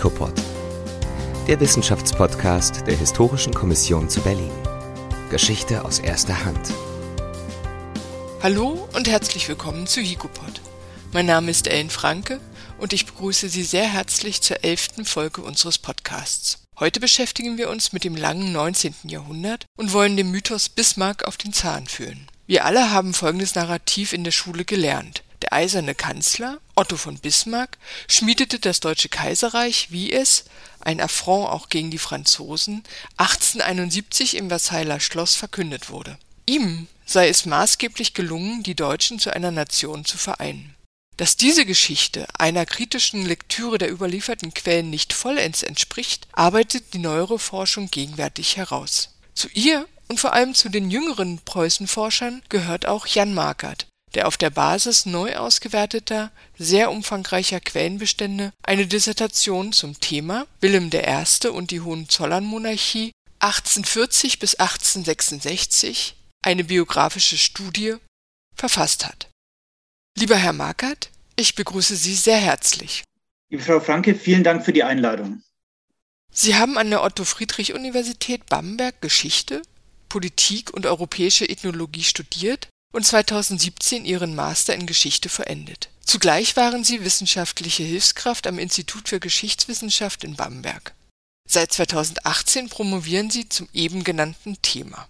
HICOPOD, der Wissenschaftspodcast der Historischen Kommission zu Berlin. Geschichte aus erster Hand. Hallo und herzlich willkommen zu HICOPOD. Mein Name ist Ellen Franke und ich begrüße Sie sehr herzlich zur elften Folge unseres Podcasts. Heute beschäftigen wir uns mit dem langen 19. Jahrhundert und wollen dem Mythos Bismarck auf den Zahn fühlen. Wir alle haben folgendes Narrativ in der Schule gelernt. Der eiserne Kanzler, Otto von Bismarck, schmiedete das Deutsche Kaiserreich, wie es, ein Affront auch gegen die Franzosen, 1871 im Versailler Schloss verkündet wurde. Ihm sei es maßgeblich gelungen, die Deutschen zu einer Nation zu vereinen. Dass diese Geschichte einer kritischen Lektüre der überlieferten Quellen nicht vollends entspricht, arbeitet die neuere Forschung gegenwärtig heraus. Zu ihr und vor allem zu den jüngeren Preußenforschern gehört auch Jan Markert, der auf der Basis neu ausgewerteter, sehr umfangreicher Quellenbestände eine Dissertation zum Thema Wilhelm I. und die Hohenzollernmonarchie 1840 bis 1866, eine biografische Studie, verfasst hat. Lieber Herr Markert, ich begrüße Sie sehr herzlich. Liebe Frau Franke, vielen Dank für die Einladung. Sie haben an der Otto-Friedrich-Universität Bamberg Geschichte, Politik und europäische Ethnologie studiert und 2017 ihren Master in Geschichte verendet. Zugleich waren sie wissenschaftliche Hilfskraft am Institut für Geschichtswissenschaft in Bamberg. Seit 2018 promovieren sie zum eben genannten Thema.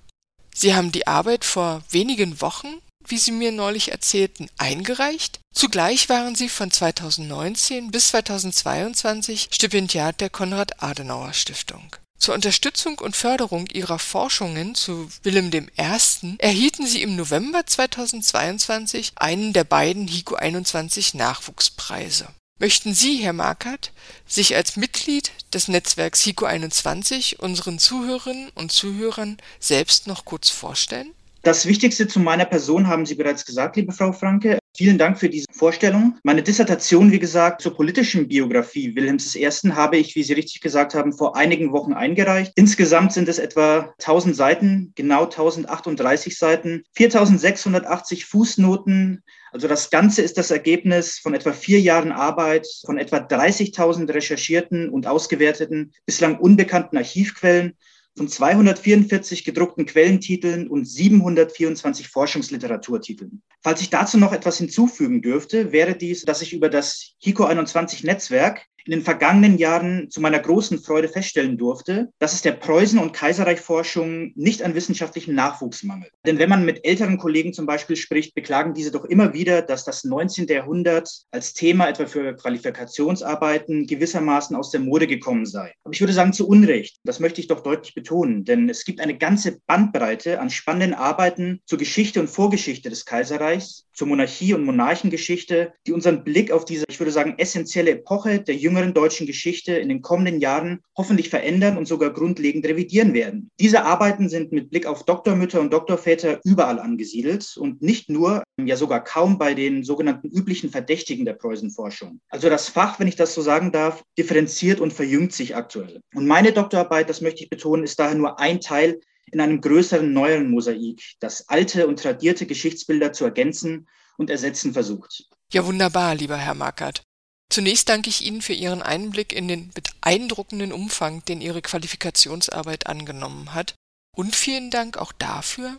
Sie haben die Arbeit vor wenigen Wochen, wie Sie mir neulich erzählten, eingereicht. Zugleich waren Sie von 2019 bis 2022 Stipendiat der Konrad-Adenauer Stiftung. Zur Unterstützung und Förderung ihrer Forschungen zu Wilhelm I. erhielten sie im November 2022 einen der beiden HIKO 21 Nachwuchspreise. Möchten Sie, Herr Markert, sich als Mitglied des Netzwerks HIKO 21 unseren Zuhörerinnen und Zuhörern selbst noch kurz vorstellen? Das Wichtigste zu meiner Person haben Sie bereits gesagt, liebe Frau Franke. Vielen Dank für diese Vorstellung. Meine Dissertation, wie gesagt, zur politischen Biografie Wilhelms I. habe ich, wie Sie richtig gesagt haben, vor einigen Wochen eingereicht. Insgesamt sind es etwa 1000 Seiten, genau 1038 Seiten, 4680 Fußnoten. Also das Ganze ist das Ergebnis von etwa vier Jahren Arbeit, von etwa 30.000 recherchierten und ausgewerteten, bislang unbekannten Archivquellen von 244 gedruckten Quellentiteln und 724 Forschungsliteraturtiteln. Falls ich dazu noch etwas hinzufügen dürfte, wäre dies, dass ich über das HICO 21 Netzwerk in den vergangenen Jahren zu meiner großen Freude feststellen durfte, dass es der Preußen- und Kaiserreichforschung nicht an wissenschaftlichem Nachwuchs mangelt. Denn wenn man mit älteren Kollegen zum Beispiel spricht, beklagen diese doch immer wieder, dass das 19. Jahrhundert als Thema etwa für Qualifikationsarbeiten gewissermaßen aus der Mode gekommen sei. Aber ich würde sagen, zu Unrecht. Das möchte ich doch deutlich betonen, denn es gibt eine ganze Bandbreite an spannenden Arbeiten zur Geschichte und Vorgeschichte des Kaiserreichs, zur Monarchie und Monarchengeschichte, die unseren Blick auf diese, ich würde sagen, essentielle Epoche der jüngeren deutschen Geschichte in den kommenden Jahren hoffentlich verändern und sogar grundlegend revidieren werden. Diese Arbeiten sind mit Blick auf Doktormütter und Doktorväter überall angesiedelt und nicht nur, ja sogar kaum bei den sogenannten üblichen Verdächtigen der Preußenforschung. Also das Fach, wenn ich das so sagen darf, differenziert und verjüngt sich aktuell. Und meine Doktorarbeit, das möchte ich betonen, ist daher nur ein Teil in einem größeren, neueren Mosaik, das alte und tradierte Geschichtsbilder zu ergänzen und ersetzen versucht. Ja, wunderbar, lieber Herr Markert. Zunächst danke ich Ihnen für Ihren Einblick in den beeindruckenden Umfang, den Ihre Qualifikationsarbeit angenommen hat. Und vielen Dank auch dafür,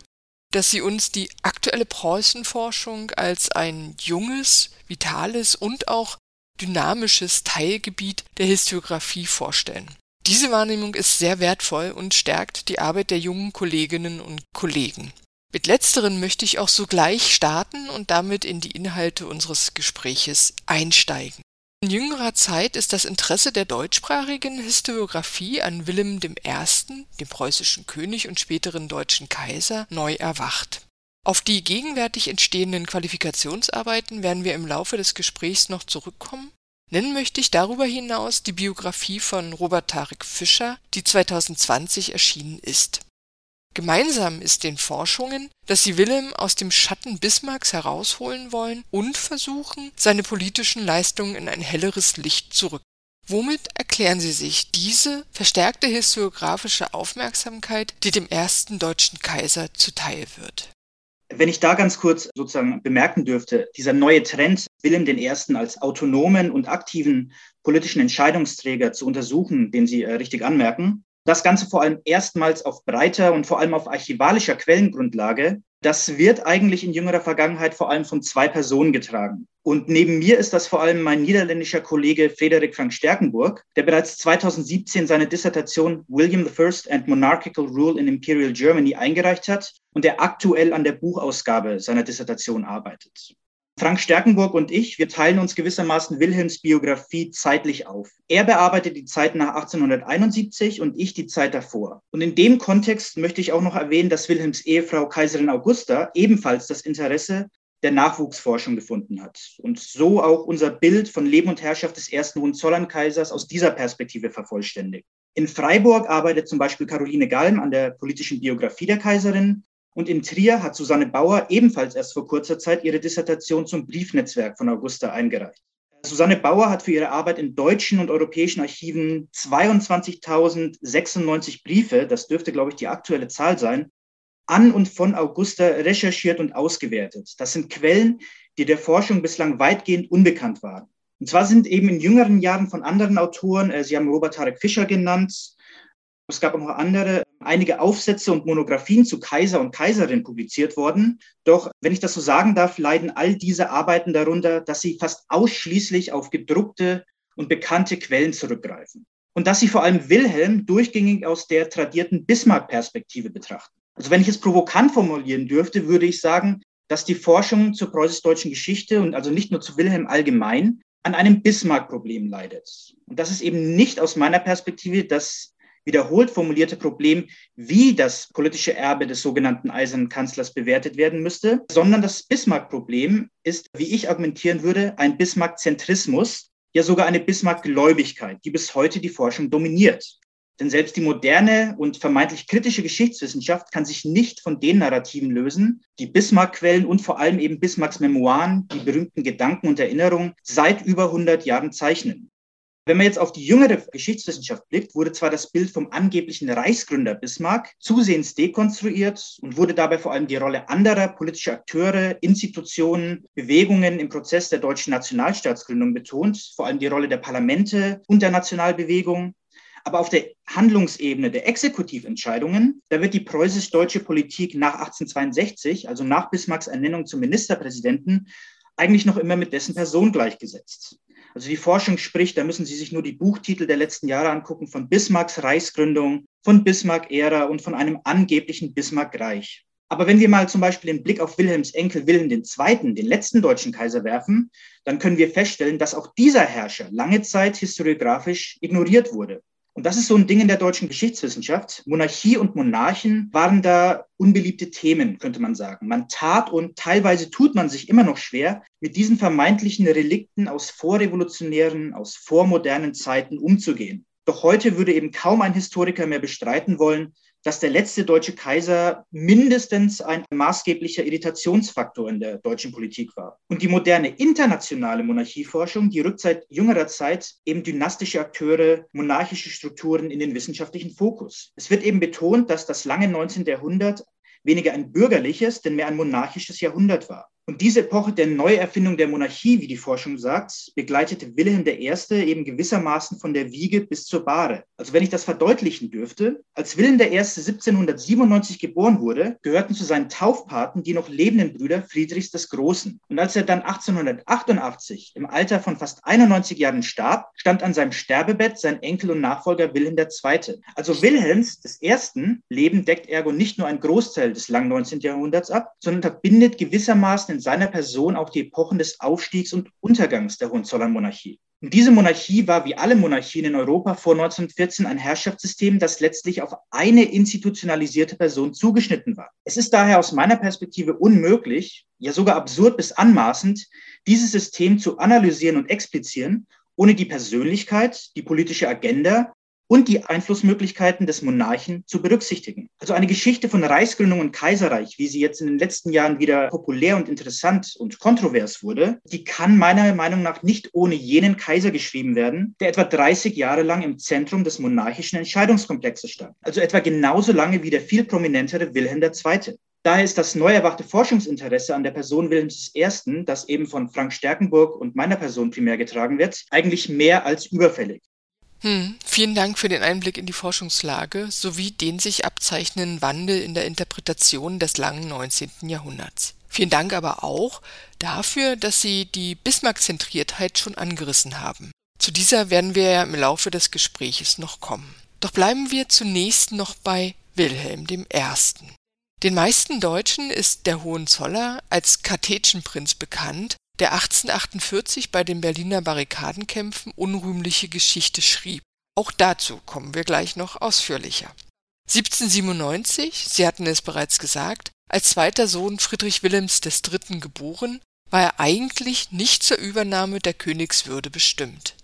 dass Sie uns die aktuelle Preußenforschung als ein junges, vitales und auch dynamisches Teilgebiet der Historiographie vorstellen. Diese Wahrnehmung ist sehr wertvoll und stärkt die Arbeit der jungen Kolleginnen und Kollegen. Mit letzteren möchte ich auch sogleich starten und damit in die Inhalte unseres Gespräches einsteigen. In jüngerer Zeit ist das Interesse der deutschsprachigen Historiographie an Wilhelm I., dem preußischen König und späteren deutschen Kaiser, neu erwacht. Auf die gegenwärtig entstehenden Qualifikationsarbeiten werden wir im Laufe des Gesprächs noch zurückkommen Nennen möchte ich darüber hinaus die Biografie von Robert Tarek Fischer, die 2020 erschienen ist. Gemeinsam ist den Forschungen, dass sie Wilhelm aus dem Schatten Bismarcks herausholen wollen und versuchen, seine politischen Leistungen in ein helleres Licht zu rücken. Womit erklären Sie sich diese verstärkte historiografische Aufmerksamkeit, die dem ersten deutschen Kaiser zuteil wird? Wenn ich da ganz kurz sozusagen bemerken dürfte, dieser neue Trend, Wilhelm I. als autonomen und aktiven politischen Entscheidungsträger zu untersuchen, den Sie äh, richtig anmerken, das Ganze vor allem erstmals auf breiter und vor allem auf archivalischer Quellengrundlage. Das wird eigentlich in jüngerer Vergangenheit vor allem von zwei Personen getragen. Und neben mir ist das vor allem mein niederländischer Kollege Frederik Frank Stärkenburg, der bereits 2017 seine Dissertation William I and Monarchical Rule in Imperial Germany eingereicht hat und der aktuell an der Buchausgabe seiner Dissertation arbeitet. Frank Stärkenburg und ich, wir teilen uns gewissermaßen Wilhelms Biografie zeitlich auf. Er bearbeitet die Zeit nach 1871 und ich die Zeit davor. Und in dem Kontext möchte ich auch noch erwähnen, dass Wilhelms Ehefrau Kaiserin Augusta ebenfalls das Interesse der Nachwuchsforschung gefunden hat und so auch unser Bild von Leben und Herrschaft des ersten Hohenzollern-Kaisers aus dieser Perspektive vervollständigt. In Freiburg arbeitet zum Beispiel Caroline Galm an der politischen Biografie der Kaiserin und in Trier hat Susanne Bauer ebenfalls erst vor kurzer Zeit ihre Dissertation zum Briefnetzwerk von Augusta eingereicht. Susanne Bauer hat für ihre Arbeit in deutschen und europäischen Archiven 22.096 Briefe, das dürfte, glaube ich, die aktuelle Zahl sein, an und von Augusta recherchiert und ausgewertet. Das sind Quellen, die der Forschung bislang weitgehend unbekannt waren. Und zwar sind eben in jüngeren Jahren von anderen Autoren, äh, Sie haben Robert Tarek Fischer genannt, es gab auch noch andere, einige Aufsätze und Monographien zu Kaiser und Kaiserin publiziert worden. Doch, wenn ich das so sagen darf, leiden all diese Arbeiten darunter, dass sie fast ausschließlich auf gedruckte und bekannte Quellen zurückgreifen. Und dass sie vor allem Wilhelm durchgängig aus der tradierten Bismarck-Perspektive betrachten. Also wenn ich es provokant formulieren dürfte, würde ich sagen, dass die Forschung zur preußisch-deutschen Geschichte und also nicht nur zu Wilhelm allgemein an einem Bismarck-Problem leidet. Und das ist eben nicht aus meiner Perspektive das wiederholt formulierte Problem, wie das politische Erbe des sogenannten Eisernen Kanzlers bewertet werden müsste, sondern das Bismarck-Problem ist, wie ich argumentieren würde, ein Bismarck-Zentrismus, ja sogar eine Bismarck-Gläubigkeit, die bis heute die Forschung dominiert. Denn selbst die moderne und vermeintlich kritische Geschichtswissenschaft kann sich nicht von den Narrativen lösen, die Bismarck-Quellen und vor allem eben Bismarcks Memoiren, die berühmten Gedanken und Erinnerungen, seit über 100 Jahren zeichnen. Wenn man jetzt auf die jüngere Geschichtswissenschaft blickt, wurde zwar das Bild vom angeblichen Reichsgründer Bismarck zusehends dekonstruiert und wurde dabei vor allem die Rolle anderer politischer Akteure, Institutionen, Bewegungen im Prozess der deutschen Nationalstaatsgründung betont, vor allem die Rolle der Parlamente und der Nationalbewegung. Aber auf der Handlungsebene der Exekutiventscheidungen, da wird die preußisch-deutsche Politik nach 1862, also nach Bismarcks Ernennung zum Ministerpräsidenten, eigentlich noch immer mit dessen Person gleichgesetzt. Also die Forschung spricht, da müssen Sie sich nur die Buchtitel der letzten Jahre angucken, von Bismarcks Reichsgründung, von Bismarck-Ära und von einem angeblichen Bismarck-Reich. Aber wenn wir mal zum Beispiel den Blick auf Wilhelms Enkel Wilhelm II., den letzten deutschen Kaiser, werfen, dann können wir feststellen, dass auch dieser Herrscher lange Zeit historiografisch ignoriert wurde. Und das ist so ein Ding in der deutschen Geschichtswissenschaft. Monarchie und Monarchen waren da unbeliebte Themen, könnte man sagen. Man tat und teilweise tut man sich immer noch schwer, mit diesen vermeintlichen Relikten aus vorrevolutionären, aus vormodernen Zeiten umzugehen. Doch heute würde eben kaum ein Historiker mehr bestreiten wollen, dass der letzte deutsche Kaiser mindestens ein maßgeblicher Irritationsfaktor in der deutschen Politik war. Und die moderne internationale Monarchieforschung, die rückt seit jüngerer Zeit eben dynastische Akteure, monarchische Strukturen in den wissenschaftlichen Fokus. Es wird eben betont, dass das lange 19. Jahrhundert weniger ein bürgerliches, denn mehr ein monarchisches Jahrhundert war. Und diese Epoche der Neuerfindung der Monarchie, wie die Forschung sagt, begleitete Wilhelm I. eben gewissermaßen von der Wiege bis zur Bahre. Also wenn ich das verdeutlichen dürfte, als Wilhelm I. 1797 geboren wurde, gehörten zu seinen Taufpaten die noch lebenden Brüder Friedrichs des Großen. Und als er dann 1888 im Alter von fast 91 Jahren starb, stand an seinem Sterbebett sein Enkel und Nachfolger Wilhelm II. Also Wilhelms des Ersten Leben deckt ergo nicht nur einen Großteil des langen 19. Jahrhunderts ab, sondern verbindet gewissermaßen in seiner Person auch die Epochen des Aufstiegs und Untergangs der Hohenzollernmonarchie. Diese Monarchie war wie alle Monarchien in Europa vor 1914 ein Herrschaftssystem, das letztlich auf eine institutionalisierte Person zugeschnitten war. Es ist daher aus meiner Perspektive unmöglich, ja sogar absurd bis anmaßend, dieses System zu analysieren und explizieren, ohne die Persönlichkeit, die politische Agenda und die Einflussmöglichkeiten des Monarchen zu berücksichtigen. Also eine Geschichte von Reichsgründung und Kaiserreich, wie sie jetzt in den letzten Jahren wieder populär und interessant und kontrovers wurde, die kann meiner Meinung nach nicht ohne jenen Kaiser geschrieben werden, der etwa 30 Jahre lang im Zentrum des monarchischen Entscheidungskomplexes stand. Also etwa genauso lange wie der viel prominentere Wilhelm II. Daher ist das neu erwachte Forschungsinteresse an der Person Wilhelms I., das eben von Frank Stärkenburg und meiner Person primär getragen wird, eigentlich mehr als überfällig. Hm, vielen Dank für den Einblick in die Forschungslage sowie den sich abzeichnenden Wandel in der Interpretation des langen 19. Jahrhunderts. Vielen Dank aber auch dafür, dass Sie die Bismarck-Zentriertheit schon angerissen haben. Zu dieser werden wir ja im Laufe des Gespräches noch kommen. Doch bleiben wir zunächst noch bei Wilhelm I. Den meisten Deutschen ist der Hohenzoller als Kartätschenprinz bekannt, der 1848 bei den Berliner Barrikadenkämpfen unrühmliche Geschichte schrieb. Auch dazu kommen wir gleich noch ausführlicher. 1797, Sie hatten es bereits gesagt, als zweiter Sohn Friedrich Wilhelms III. geboren, war er eigentlich nicht zur Übernahme der Königswürde bestimmt.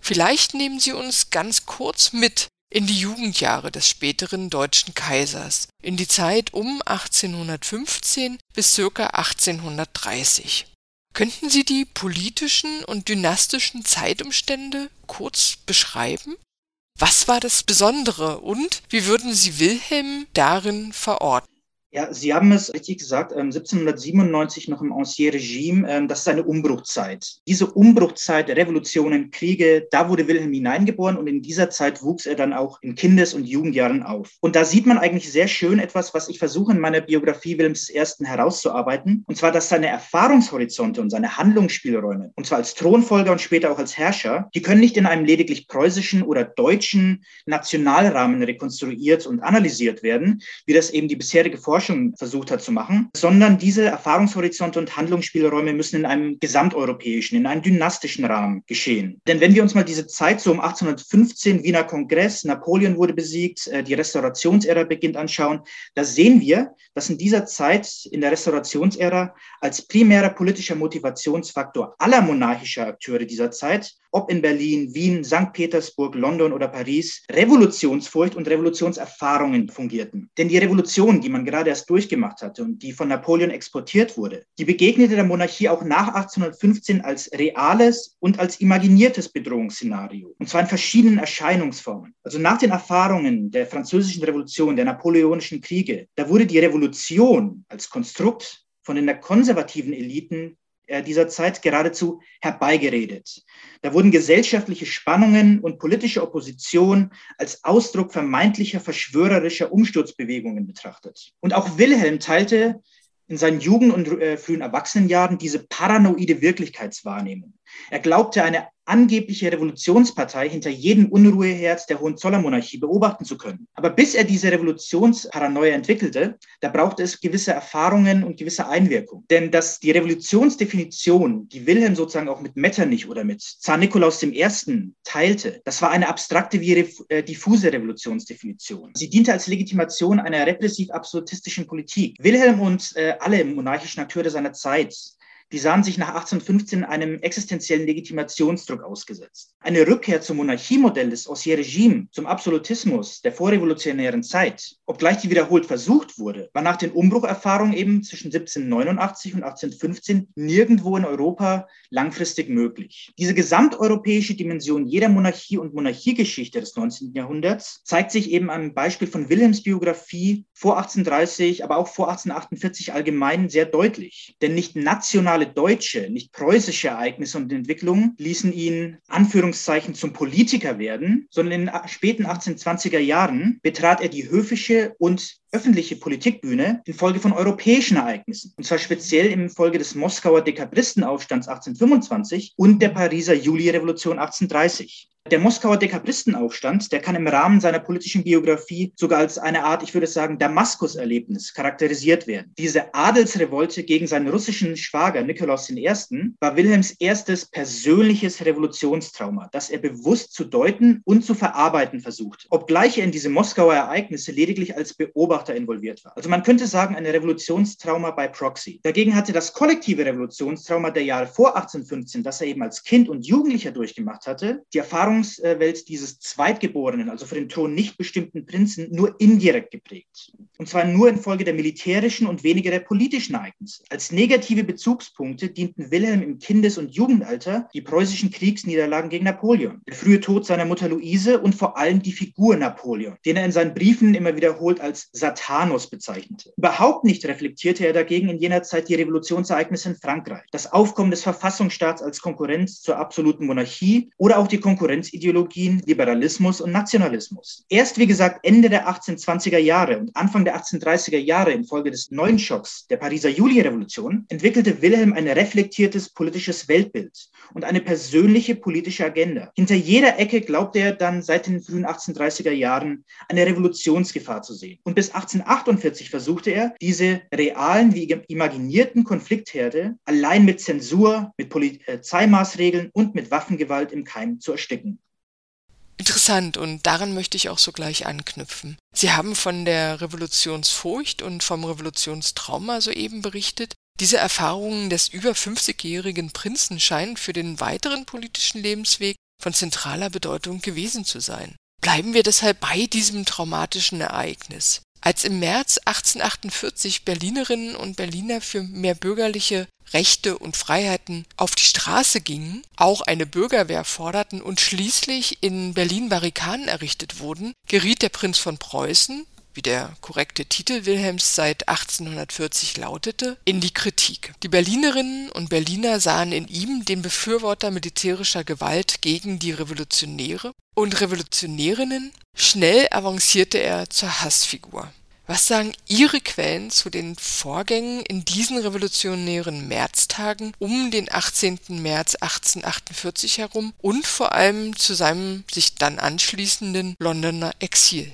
Vielleicht nehmen Sie uns ganz kurz mit in die Jugendjahre des späteren deutschen Kaisers, in die Zeit um 1815 bis circa 1830. Könnten Sie die politischen und dynastischen Zeitumstände kurz beschreiben? Was war das Besondere und wie würden Sie Wilhelm darin verorten? Ja, Sie haben es richtig gesagt, 1797 ähm, noch im Ancien Regime, ähm, das ist eine Umbruchzeit. Diese Umbruchzeit Revolutionen, Kriege, da wurde Wilhelm hineingeboren und in dieser Zeit wuchs er dann auch in Kindes- und Jugendjahren auf. Und da sieht man eigentlich sehr schön etwas, was ich versuche in meiner Biografie Wilhelms I. herauszuarbeiten, und zwar, dass seine Erfahrungshorizonte und seine Handlungsspielräume, und zwar als Thronfolger und später auch als Herrscher, die können nicht in einem lediglich preußischen oder deutschen Nationalrahmen rekonstruiert und analysiert werden, wie das eben die bisherige Forschung Forschung versucht hat zu machen, sondern diese Erfahrungshorizonte und Handlungsspielräume müssen in einem gesamteuropäischen, in einem dynastischen Rahmen geschehen. Denn wenn wir uns mal diese Zeit so um 1815, Wiener Kongress, Napoleon wurde besiegt, äh, die Restaurationsära beginnt anschauen, da sehen wir, dass in dieser Zeit, in der Restaurationsära, als primärer politischer Motivationsfaktor aller monarchischer Akteure dieser Zeit ob in Berlin, Wien, St. Petersburg, London oder Paris, Revolutionsfurcht und Revolutionserfahrungen fungierten. Denn die Revolution, die man gerade erst durchgemacht hatte und die von Napoleon exportiert wurde, die begegnete der Monarchie auch nach 1815 als reales und als imaginiertes Bedrohungsszenario. Und zwar in verschiedenen Erscheinungsformen. Also nach den Erfahrungen der französischen Revolution, der napoleonischen Kriege, da wurde die Revolution als Konstrukt von den konservativen Eliten dieser Zeit geradezu herbeigeredet. Da wurden gesellschaftliche Spannungen und politische Opposition als Ausdruck vermeintlicher verschwörerischer Umsturzbewegungen betrachtet. Und auch Wilhelm teilte in seinen Jugend- und äh, frühen Erwachsenenjahren diese paranoide Wirklichkeitswahrnehmung. Er glaubte, eine angebliche Revolutionspartei hinter jedem Unruheherd der Hohenzollernmonarchie beobachten zu können. Aber bis er diese Revolutionsparanoia entwickelte, da brauchte es gewisse Erfahrungen und gewisse Einwirkung. Denn dass die Revolutionsdefinition, die Wilhelm sozusagen auch mit Metternich oder mit Zar Nikolaus I. teilte, das war eine abstrakte wie äh, diffuse Revolutionsdefinition. Sie diente als Legitimation einer repressiv-absolutistischen Politik. Wilhelm und äh, alle monarchischen Akteure seiner Zeit die sahen sich nach 1815 einem existenziellen Legitimationsdruck ausgesetzt. Eine Rückkehr zum Monarchiemodell des Ancien Regime, zum Absolutismus der vorrevolutionären Zeit, obgleich die wiederholt versucht wurde, war nach den Umbrucherfahrungen eben zwischen 1789 und 1815 nirgendwo in Europa langfristig möglich. Diese gesamteuropäische Dimension jeder Monarchie und Monarchiegeschichte des 19. Jahrhunderts zeigt sich eben am Beispiel von Wilhelms Biografie vor 1830, aber auch vor 1848 allgemein sehr deutlich. Denn nicht national nationale deutsche, nicht preußische Ereignisse und Entwicklungen ließen ihn Anführungszeichen zum Politiker werden, sondern in den späten 1820er Jahren betrat er die höfische und öffentliche Politikbühne infolge von europäischen Ereignissen. Und zwar speziell im Folge des Moskauer Dekabristenaufstands 1825 und der Pariser Julirevolution 1830. Der Moskauer Dekabristenaufstand, der kann im Rahmen seiner politischen Biografie sogar als eine Art, ich würde sagen, Damaskus-Erlebnis charakterisiert werden. Diese Adelsrevolte gegen seinen russischen Schwager Nikolaus I. war Wilhelms erstes persönliches Revolutionstrauma, das er bewusst zu deuten und zu verarbeiten versucht, obgleich er in diese Moskauer Ereignisse lediglich als Beobachter involviert war. Also man könnte sagen, ein Revolutionstrauma bei Proxy. Dagegen hatte das kollektive Revolutionstrauma der Jahre vor 1815, das er eben als Kind und Jugendlicher durchgemacht hatte, die Erfahrung Erfahrungswelt dieses Zweitgeborenen, also für den Thron nicht bestimmten Prinzen, nur indirekt geprägt. Und zwar nur infolge der militärischen und weniger der politischen Ereignisse. Als negative Bezugspunkte dienten Wilhelm im Kindes- und Jugendalter die preußischen Kriegsniederlagen gegen Napoleon, der frühe Tod seiner Mutter Luise und vor allem die Figur Napoleon, den er in seinen Briefen immer wiederholt als sein Satanos bezeichnete. Überhaupt nicht reflektierte er dagegen in jener Zeit die Revolutionsereignisse in Frankreich, das Aufkommen des Verfassungsstaats als Konkurrenz zur absoluten Monarchie oder auch die Konkurrenzideologien Liberalismus und Nationalismus. Erst, wie gesagt, Ende der 1820er Jahre und Anfang der 1830er Jahre infolge des neuen Schocks der Pariser Juli-Revolution entwickelte Wilhelm ein reflektiertes politisches Weltbild und eine persönliche politische Agenda. Hinter jeder Ecke glaubte er dann seit den frühen 1830er Jahren eine Revolutionsgefahr zu sehen. Und bis 1848 versuchte er, diese realen wie imaginierten Konfliktherde allein mit Zensur, mit Polizeimaßregeln und mit Waffengewalt im Keim zu ersticken. Interessant und daran möchte ich auch sogleich anknüpfen. Sie haben von der Revolutionsfurcht und vom Revolutionstrauma soeben berichtet. Diese Erfahrungen des über 50-jährigen Prinzen scheinen für den weiteren politischen Lebensweg von zentraler Bedeutung gewesen zu sein. Bleiben wir deshalb bei diesem traumatischen Ereignis. Als im März 1848 Berlinerinnen und Berliner für mehr bürgerliche Rechte und Freiheiten auf die Straße gingen, auch eine Bürgerwehr forderten und schließlich in Berlin Barrikaden errichtet wurden, geriet der Prinz von Preußen wie der korrekte Titel Wilhelms seit 1840 lautete, in die Kritik. Die Berlinerinnen und Berliner sahen in ihm den Befürworter militärischer Gewalt gegen die Revolutionäre und Revolutionärinnen. Schnell avancierte er zur Hassfigur. Was sagen Ihre Quellen zu den Vorgängen in diesen revolutionären Märztagen um den 18. März 1848 herum und vor allem zu seinem sich dann anschließenden Londoner Exil?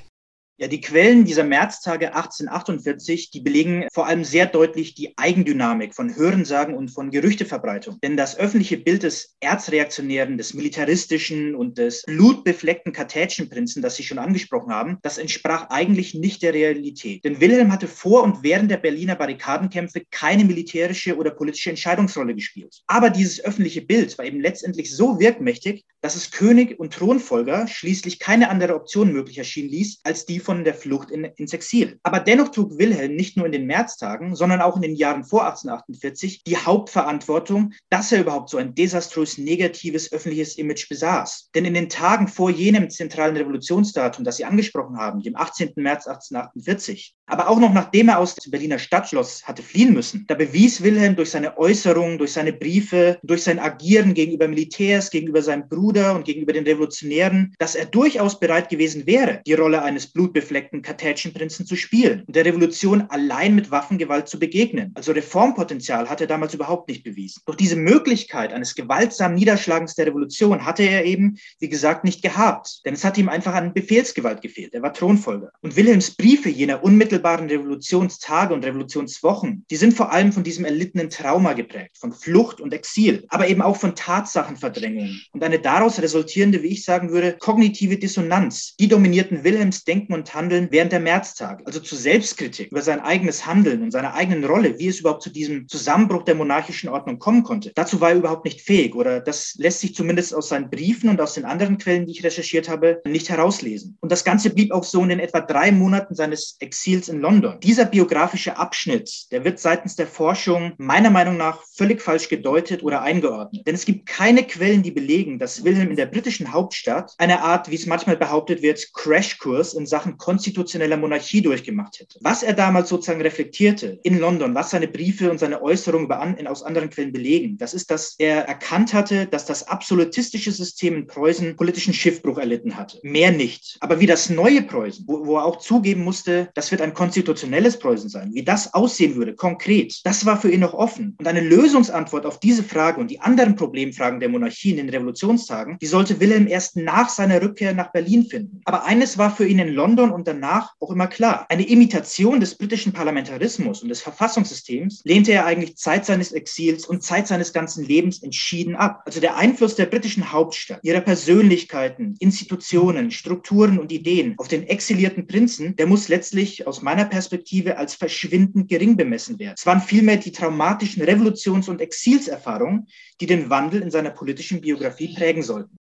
Ja, die Quellen dieser Märztage 1848, die belegen vor allem sehr deutlich die Eigendynamik von Hörensagen und von Gerüchteverbreitung. Denn das öffentliche Bild des Erzreaktionären, des militaristischen und des blutbefleckten Kartätschenprinzen, das Sie schon angesprochen haben, das entsprach eigentlich nicht der Realität. Denn Wilhelm hatte vor und während der Berliner Barrikadenkämpfe keine militärische oder politische Entscheidungsrolle gespielt. Aber dieses öffentliche Bild war eben letztendlich so wirkmächtig, dass es König und Thronfolger schließlich keine andere Option möglich erschien ließ, als die von der Flucht in, ins Exil. Aber dennoch trug Wilhelm nicht nur in den Märztagen, sondern auch in den Jahren vor 1848 die Hauptverantwortung, dass er überhaupt so ein desaströs negatives öffentliches Image besaß. Denn in den Tagen vor jenem zentralen Revolutionsdatum, das Sie angesprochen haben, dem 18. März 1848, aber auch noch nachdem er aus dem Berliner Stadtschloss hatte fliehen müssen, da bewies Wilhelm durch seine Äußerungen, durch seine Briefe, durch sein Agieren gegenüber Militärs, gegenüber seinem Bruder und gegenüber den Revolutionären, dass er durchaus bereit gewesen wäre, die Rolle eines Blut blutbefleckten Kartätschenprinzen zu spielen und der Revolution allein mit Waffengewalt zu begegnen. Also Reformpotenzial hat er damals überhaupt nicht bewiesen. Doch diese Möglichkeit eines gewaltsamen Niederschlagens der Revolution hatte er eben, wie gesagt, nicht gehabt. Denn es hat ihm einfach an Befehlsgewalt gefehlt. Er war Thronfolger. Und Wilhelms Briefe jener unmittelbaren Revolutionstage und Revolutionswochen, die sind vor allem von diesem erlittenen Trauma geprägt, von Flucht und Exil, aber eben auch von Tatsachenverdrängung und eine daraus resultierende, wie ich sagen würde, kognitive Dissonanz. Die dominierten Wilhelms Denken und und Handeln während der Märztage. Also zur Selbstkritik über sein eigenes Handeln und seine eigenen Rolle, wie es überhaupt zu diesem Zusammenbruch der monarchischen Ordnung kommen konnte. Dazu war er überhaupt nicht fähig oder das lässt sich zumindest aus seinen Briefen und aus den anderen Quellen, die ich recherchiert habe, nicht herauslesen. Und das Ganze blieb auch so in den etwa drei Monaten seines Exils in London. Dieser biografische Abschnitt, der wird seitens der Forschung meiner Meinung nach völlig falsch gedeutet oder eingeordnet. Denn es gibt keine Quellen, die belegen, dass Wilhelm in der britischen Hauptstadt eine Art, wie es manchmal behauptet wird, Crashkurs in Sachen konstitutioneller Monarchie durchgemacht hätte. Was er damals sozusagen reflektierte in London, was seine Briefe und seine Äußerungen an, aus anderen Quellen belegen, das ist, dass er erkannt hatte, dass das absolutistische System in Preußen politischen Schiffbruch erlitten hatte. Mehr nicht. Aber wie das neue Preußen, wo, wo er auch zugeben musste, das wird ein konstitutionelles Preußen sein, wie das aussehen würde, konkret, das war für ihn noch offen. Und eine Lösungsantwort auf diese Frage und die anderen Problemfragen der Monarchie in den Revolutionstagen, die sollte Wilhelm erst nach seiner Rückkehr nach Berlin finden. Aber eines war für ihn in London London und danach auch immer klar. Eine Imitation des britischen Parlamentarismus und des Verfassungssystems lehnte er eigentlich Zeit seines Exils und Zeit seines ganzen Lebens entschieden ab. Also der Einfluss der britischen Hauptstadt, ihrer Persönlichkeiten, Institutionen, Strukturen und Ideen auf den exilierten Prinzen, der muss letztlich aus meiner Perspektive als verschwindend gering bemessen werden. Es waren vielmehr die traumatischen Revolutions- und Exilserfahrungen, die den Wandel in seiner politischen Biografie prägen sollten.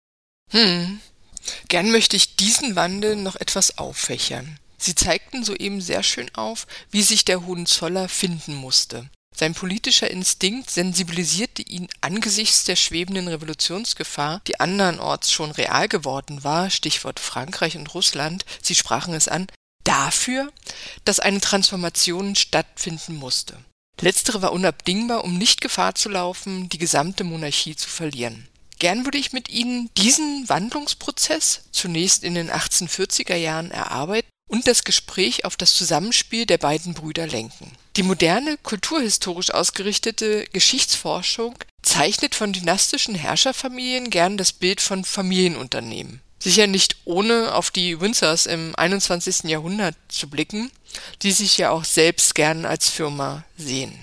Hm. Gern möchte ich diesen Wandel noch etwas auffächern. Sie zeigten soeben sehr schön auf, wie sich der Hohenzoller finden musste. Sein politischer Instinkt sensibilisierte ihn angesichts der schwebenden Revolutionsgefahr, die andernorts schon real geworden war, Stichwort Frankreich und Russland, Sie sprachen es an, dafür, dass eine Transformation stattfinden musste. Letztere war unabdingbar, um nicht Gefahr zu laufen, die gesamte Monarchie zu verlieren. Gern würde ich mit Ihnen diesen Wandlungsprozess zunächst in den 1840er Jahren erarbeiten und das Gespräch auf das Zusammenspiel der beiden Brüder lenken. Die moderne, kulturhistorisch ausgerichtete Geschichtsforschung zeichnet von dynastischen Herrscherfamilien gern das Bild von Familienunternehmen. Sicher nicht ohne auf die Windsors im 21. Jahrhundert zu blicken, die sich ja auch selbst gern als Firma sehen.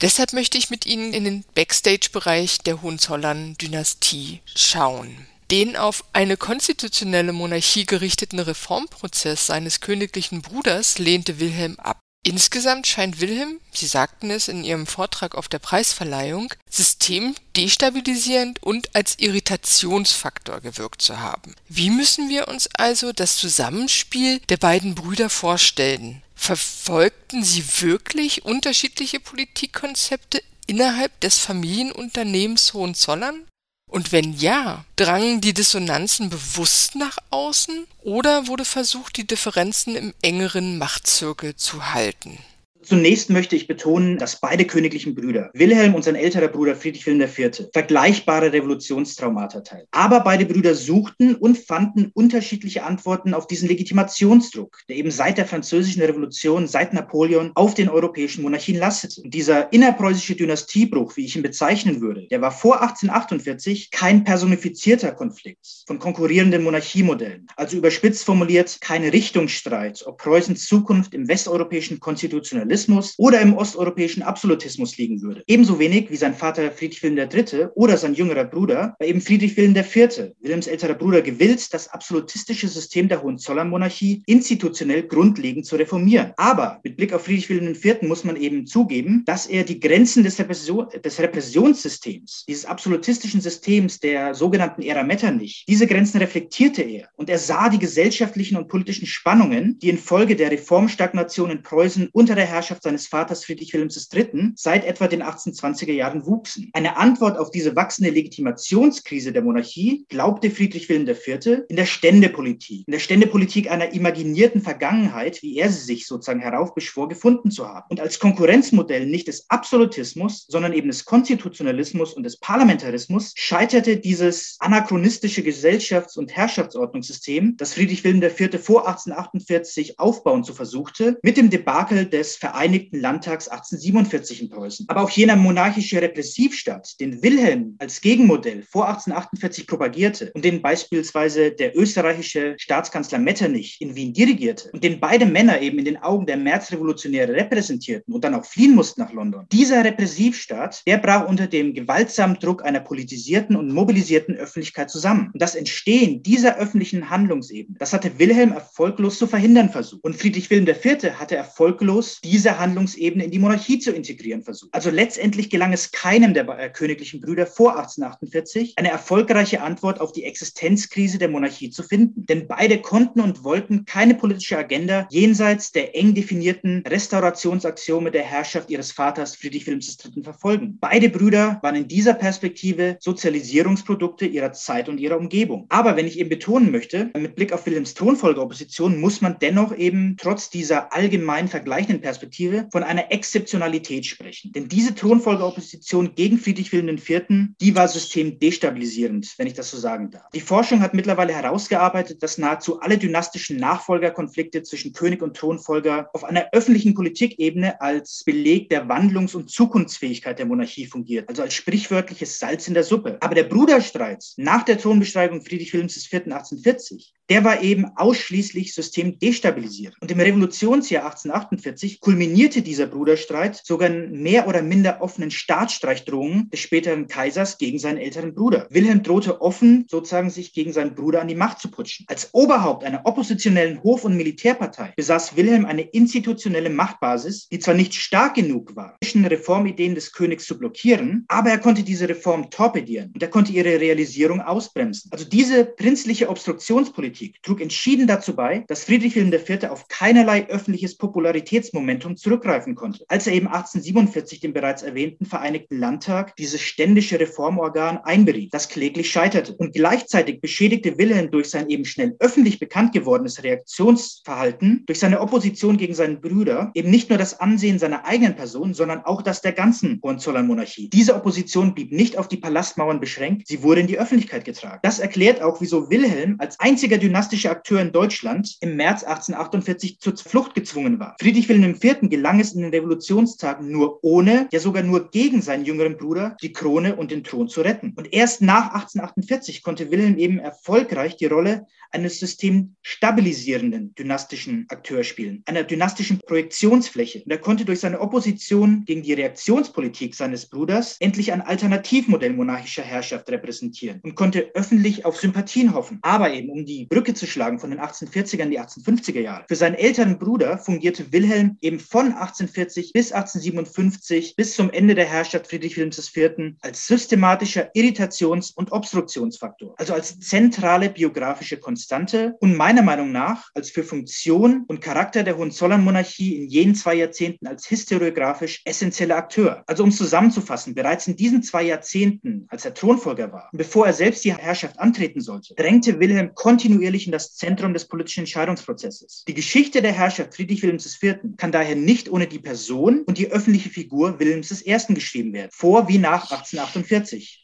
Deshalb möchte ich mit Ihnen in den Backstage-Bereich der Hohenzollern-Dynastie schauen. Den auf eine konstitutionelle Monarchie gerichteten Reformprozess seines königlichen Bruders lehnte Wilhelm ab. Insgesamt scheint Wilhelm, Sie sagten es in Ihrem Vortrag auf der Preisverleihung, systemdestabilisierend und als Irritationsfaktor gewirkt zu haben. Wie müssen wir uns also das Zusammenspiel der beiden Brüder vorstellen? Verfolgten sie wirklich unterschiedliche Politikkonzepte innerhalb des Familienunternehmens Hohenzollern? Und wenn ja, drangen die Dissonanzen bewusst nach außen oder wurde versucht, die Differenzen im engeren Machtzirkel zu halten? Zunächst möchte ich betonen, dass beide königlichen Brüder, Wilhelm und sein älterer Bruder Friedrich Wilhelm IV., vergleichbare Revolutionstraumata teilen. Aber beide Brüder suchten und fanden unterschiedliche Antworten auf diesen Legitimationsdruck, der eben seit der Französischen Revolution, seit Napoleon auf den europäischen Monarchien lastete. Und dieser innerpreußische Dynastiebruch, wie ich ihn bezeichnen würde, der war vor 1848 kein personifizierter Konflikt von konkurrierenden Monarchiemodellen. Also überspitzt formuliert, kein Richtungsstreit, ob Preußens Zukunft im westeuropäischen Konstitutionalismus Nationalismus oder im osteuropäischen Absolutismus liegen würde. Ebenso wenig wie sein Vater Friedrich Wilhelm III. oder sein jüngerer Bruder war eben Friedrich Wilhelm IV., Wilhelms älterer Bruder, gewillt, das absolutistische System der Hohenzollernmonarchie institutionell grundlegend zu reformieren. Aber mit Blick auf Friedrich Wilhelm IV. muss man eben zugeben, dass er die Grenzen des, Repression des Repressionssystems, dieses absolutistischen Systems der sogenannten Ära Metternich, diese Grenzen reflektierte er. Und er sah die gesellschaftlichen und politischen Spannungen, die infolge der Reformstagnation in Preußen unter der Herrschaft Herrschaft seines Vaters Friedrich Wilhelms III. seit etwa den 1820er Jahren wuchsen. Eine Antwort auf diese wachsende Legitimationskrise der Monarchie glaubte Friedrich Wilhelm IV. in der Ständepolitik, in der Ständepolitik einer imaginierten Vergangenheit, wie er sie sich sozusagen heraufbeschwor, gefunden zu haben. Und als Konkurrenzmodell nicht des Absolutismus, sondern eben des Konstitutionalismus und des Parlamentarismus scheiterte dieses anachronistische Gesellschafts- und Herrschaftsordnungssystem, das Friedrich Wilhelm IV. vor 1848 aufbauen zu versuchte, mit dem Debakel des Vereinigten Landtags 1847 in Preußen. Aber auch jener monarchische Repressivstaat, den Wilhelm als Gegenmodell vor 1848 propagierte und den beispielsweise der österreichische Staatskanzler Metternich in Wien dirigierte und den beide Männer eben in den Augen der Märzrevolutionäre repräsentierten und dann auch fliehen mussten nach London. Dieser Repressivstaat, der brach unter dem gewaltsamen Druck einer politisierten und mobilisierten Öffentlichkeit zusammen. Und das Entstehen dieser öffentlichen Handlungsebene, das hatte Wilhelm erfolglos zu verhindern versucht. Und Friedrich Wilhelm IV. hatte erfolglos die diese Handlungsebene in die Monarchie zu integrieren versucht. Also letztendlich gelang es keinem der äh, königlichen Brüder vor 1848, eine erfolgreiche Antwort auf die Existenzkrise der Monarchie zu finden. Denn beide konnten und wollten keine politische Agenda jenseits der eng definierten Restaurationsaxiome der Herrschaft ihres Vaters Friedrich Wilhelms III. verfolgen. Beide Brüder waren in dieser Perspektive Sozialisierungsprodukte ihrer Zeit und ihrer Umgebung. Aber wenn ich eben betonen möchte, mit Blick auf Wilhelms Thronfolgeopposition muss man dennoch eben trotz dieser allgemein vergleichenden Perspektive Perspektive von einer Exzeptionalität sprechen. Denn diese Thronfolgeopposition gegen Friedrich Wilhelm IV., die war systemdestabilisierend, wenn ich das so sagen darf. Die Forschung hat mittlerweile herausgearbeitet, dass nahezu alle dynastischen Nachfolgerkonflikte zwischen König und Thronfolger auf einer öffentlichen Politikebene als Beleg der Wandlungs- und Zukunftsfähigkeit der Monarchie fungiert, also als sprichwörtliches Salz in der Suppe. Aber der Bruderstreit nach der Thronbesteigung Friedrich Wilhelms IV. 1840, der war eben ausschließlich systemdestabilisierend. Und im Revolutionsjahr 1848 kulminierte dieser Bruderstreit sogar in mehr oder minder offenen Staatsstreichdrohungen des späteren Kaisers gegen seinen älteren Bruder. Wilhelm drohte offen, sozusagen sich gegen seinen Bruder an die Macht zu putschen. Als Oberhaupt einer oppositionellen Hof- und Militärpartei besaß Wilhelm eine institutionelle Machtbasis, die zwar nicht stark genug war, Reformideen des Königs zu blockieren, aber er konnte diese Reform torpedieren und er konnte ihre Realisierung ausbremsen. Also diese prinzliche Obstruktionspolitik trug entschieden dazu bei, dass Friedrich Wilhelm IV. auf keinerlei öffentliches Popularitätsmomentum Zentrum zurückgreifen konnte, als er eben 1847 den bereits erwähnten Vereinigten Landtag, dieses ständische Reformorgan, einberief, das kläglich scheiterte. Und gleichzeitig beschädigte Wilhelm durch sein eben schnell öffentlich bekannt gewordenes Reaktionsverhalten, durch seine Opposition gegen seinen Brüder, eben nicht nur das Ansehen seiner eigenen Person, sondern auch das der ganzen Hohenzollernmonarchie. Diese Opposition blieb nicht auf die Palastmauern beschränkt, sie wurde in die Öffentlichkeit getragen. Das erklärt auch, wieso Wilhelm als einziger dynastischer Akteur in Deutschland im März 1848 zur Flucht gezwungen war. Friedrich Wilhelm IV. Gelang es in den Revolutionstagen nur ohne, ja sogar nur gegen seinen jüngeren Bruder, die Krone und den Thron zu retten. Und erst nach 1848 konnte Wilhelm eben erfolgreich die Rolle eines systemstabilisierenden dynastischen Akteurs spielen, einer dynastischen Projektionsfläche. Und er konnte durch seine Opposition gegen die Reaktionspolitik seines Bruders endlich ein Alternativmodell monarchischer Herrschaft repräsentieren und konnte öffentlich auf Sympathien hoffen. Aber eben, um die Brücke zu schlagen von den 1840er in die 1850er Jahre. Für seinen älteren Bruder fungierte Wilhelm eben von 1840 bis 1857 bis zum Ende der Herrschaft Friedrich Wilhelms IV. als systematischer Irritations- und Obstruktionsfaktor, also als zentrale biografische Konstante und meiner Meinung nach als für Funktion und Charakter der Hohenzollernmonarchie in jenen zwei Jahrzehnten als historiografisch essentieller Akteur. Also um es zusammenzufassen, bereits in diesen zwei Jahrzehnten, als er Thronfolger war, bevor er selbst die Herrschaft antreten sollte, drängte Wilhelm kontinuierlich in das Zentrum des politischen Entscheidungsprozesses. Die Geschichte der Herrschaft Friedrich Wilhelms IV. kann daher nicht ohne die Person und die öffentliche Figur Wilhelms I. geschrieben werden, vor wie nach 1848.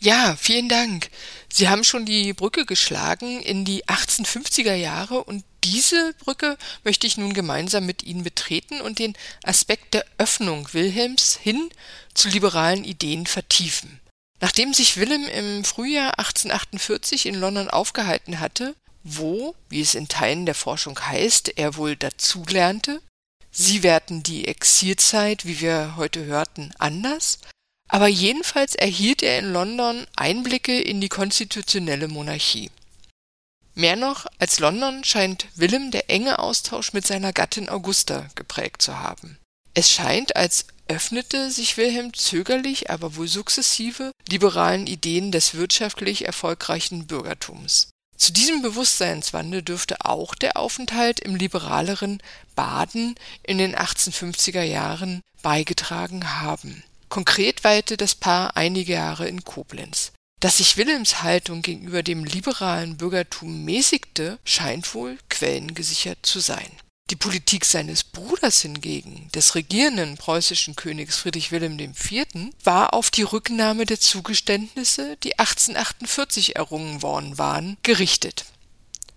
Ja, vielen Dank. Sie haben schon die Brücke geschlagen in die 1850er Jahre und diese Brücke möchte ich nun gemeinsam mit Ihnen betreten und den Aspekt der Öffnung Wilhelms hin zu liberalen Ideen vertiefen. Nachdem sich Wilhelm im Frühjahr 1848 in London aufgehalten hatte, wo, wie es in Teilen der Forschung heißt, er wohl dazulernte, Sie werten die Exilzeit, wie wir heute hörten, anders, aber jedenfalls erhielt er in London Einblicke in die konstitutionelle Monarchie. Mehr noch als London scheint Willem der enge Austausch mit seiner Gattin Augusta geprägt zu haben. Es scheint, als öffnete sich Wilhelm zögerlich, aber wohl sukzessive liberalen Ideen des wirtschaftlich erfolgreichen Bürgertums. Zu diesem Bewusstseinswandel dürfte auch der Aufenthalt im liberaleren Baden in den 1850er Jahren beigetragen haben. Konkret weilte das Paar einige Jahre in Koblenz. Dass sich Wilhelms Haltung gegenüber dem liberalen Bürgertum mäßigte, scheint wohl quellengesichert zu sein. Die Politik seines Bruders hingegen, des regierenden preußischen Königs Friedrich Wilhelm IV., war auf die Rücknahme der Zugeständnisse, die 1848 errungen worden waren, gerichtet.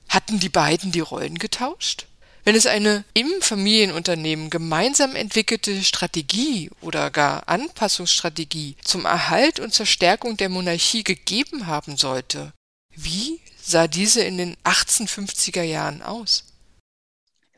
Hatten die beiden die Rollen getauscht? Wenn es eine im Familienunternehmen gemeinsam entwickelte Strategie oder gar Anpassungsstrategie zum Erhalt und zur Stärkung der Monarchie gegeben haben sollte, wie sah diese in den 1850er Jahren aus?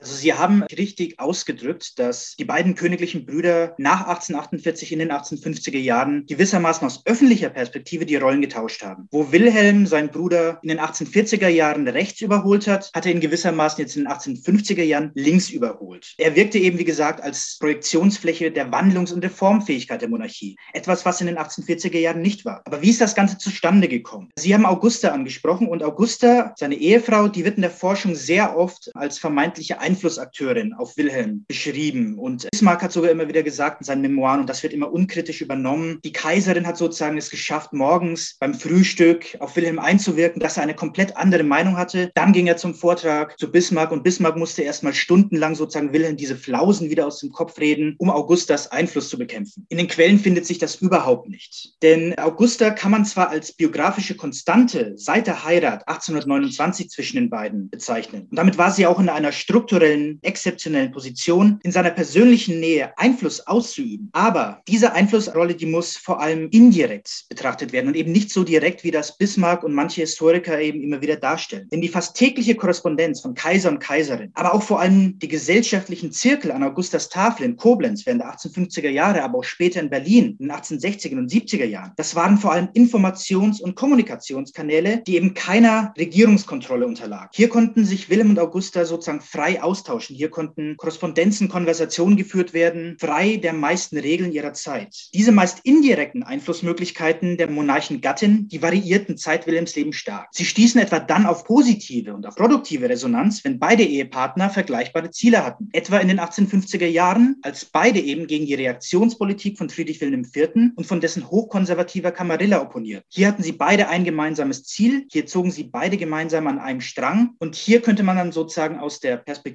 Also Sie haben richtig ausgedrückt, dass die beiden königlichen Brüder nach 1848 in den 1850er Jahren gewissermaßen aus öffentlicher Perspektive die Rollen getauscht haben. Wo Wilhelm seinen Bruder in den 1840er Jahren rechts überholt hat, hat er ihn gewissermaßen jetzt in den 1850er Jahren links überholt. Er wirkte eben, wie gesagt, als Projektionsfläche der Wandlungs- und Reformfähigkeit der Monarchie. Etwas, was in den 1840er Jahren nicht war. Aber wie ist das Ganze zustande gekommen? Sie haben Augusta angesprochen und Augusta, seine Ehefrau, die wird in der Forschung sehr oft als vermeintliche Ein Einflussakteurin auf Wilhelm beschrieben. Und Bismarck hat sogar immer wieder gesagt in seinen Memoiren, und das wird immer unkritisch übernommen, die Kaiserin hat sozusagen es geschafft, morgens beim Frühstück auf Wilhelm einzuwirken, dass er eine komplett andere Meinung hatte. Dann ging er zum Vortrag zu Bismarck und Bismarck musste erstmal stundenlang sozusagen Wilhelm diese Flausen wieder aus dem Kopf reden, um Augustas Einfluss zu bekämpfen. In den Quellen findet sich das überhaupt nicht. Denn Augusta kann man zwar als biografische Konstante seit der Heirat 1829 zwischen den beiden bezeichnen. Und damit war sie auch in einer strukturellen aktuellen, exzeptionellen Position in seiner persönlichen Nähe Einfluss auszuüben. Aber diese Einflussrolle, die muss vor allem indirekt betrachtet werden und eben nicht so direkt, wie das Bismarck und manche Historiker eben immer wieder darstellen. Denn die fast tägliche Korrespondenz von Kaiser und Kaiserin, aber auch vor allem die gesellschaftlichen Zirkel an Augustas Tafel in Koblenz während der 1850er Jahre, aber auch später in Berlin in den 1860er und 70er Jahren, das waren vor allem Informations- und Kommunikationskanäle, die eben keiner Regierungskontrolle unterlagen. Hier konnten sich Wilhelm und Augusta sozusagen frei aus austauschen. Hier konnten Korrespondenzen, Konversationen geführt werden, frei der meisten Regeln ihrer Zeit. Diese meist indirekten Einflussmöglichkeiten der Monarchengattin, die variierten Zeit Wilhelms Leben stark. Sie stießen etwa dann auf positive und auf produktive Resonanz, wenn beide Ehepartner vergleichbare Ziele hatten. Etwa in den 1850er Jahren, als beide eben gegen die Reaktionspolitik von Friedrich Wilhelm IV. und von dessen hochkonservativer Camarilla opponiert. Hier hatten sie beide ein gemeinsames Ziel, hier zogen sie beide gemeinsam an einem Strang und hier könnte man dann sozusagen aus der Perspektive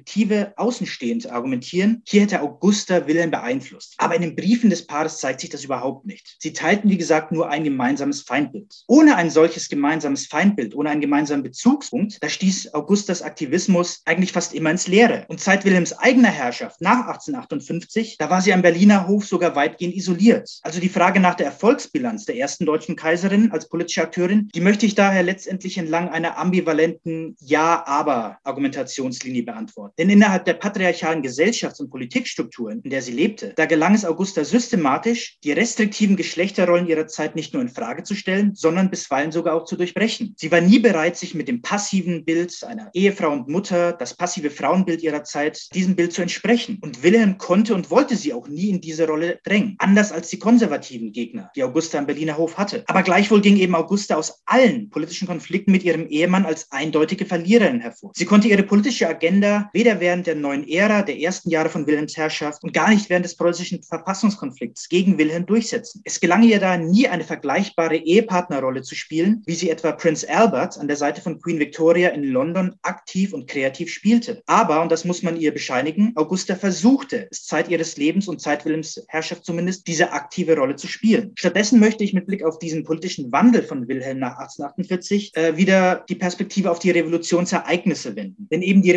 außenstehend argumentieren, hier hätte Augusta Wilhelm beeinflusst. Aber in den Briefen des Paares zeigt sich das überhaupt nicht. Sie teilten, wie gesagt, nur ein gemeinsames Feindbild. Ohne ein solches gemeinsames Feindbild, ohne einen gemeinsamen Bezugspunkt, da stieß Augustas Aktivismus eigentlich fast immer ins Leere. Und seit Wilhelms eigener Herrschaft nach 1858, da war sie am Berliner Hof sogar weitgehend isoliert. Also die Frage nach der Erfolgsbilanz der ersten deutschen Kaiserin als politische Akteurin, die möchte ich daher letztendlich entlang einer ambivalenten Ja-Aber-Argumentationslinie beantworten. Denn innerhalb der patriarchalen Gesellschafts- und Politikstrukturen, in der sie lebte, da gelang es Augusta systematisch, die restriktiven Geschlechterrollen ihrer Zeit nicht nur in Frage zu stellen, sondern bisweilen sogar auch zu durchbrechen. Sie war nie bereit, sich mit dem passiven Bild einer Ehefrau und Mutter, das passive Frauenbild ihrer Zeit, diesem Bild zu entsprechen. Und Wilhelm konnte und wollte sie auch nie in diese Rolle drängen. Anders als die konservativen Gegner, die Augusta am Berliner Hof hatte. Aber gleichwohl ging eben Augusta aus allen politischen Konflikten mit ihrem Ehemann als eindeutige Verliererin hervor. Sie konnte ihre politische Agenda weder während der neuen Ära, der ersten Jahre von Wilhelms Herrschaft und gar nicht während des preußischen Verfassungskonflikts gegen Wilhelm durchsetzen. Es gelang ihr da nie eine vergleichbare Ehepartnerrolle zu spielen, wie sie etwa Prince Albert an der Seite von Queen Victoria in London aktiv und kreativ spielte. Aber, und das muss man ihr bescheinigen, Augusta versuchte, es Zeit ihres Lebens und Zeit Wilhelms Herrschaft zumindest, diese aktive Rolle zu spielen. Stattdessen möchte ich mit Blick auf diesen politischen Wandel von Wilhelm nach 1848 äh, wieder die Perspektive auf die Revolutionsereignisse wenden. Denn eben die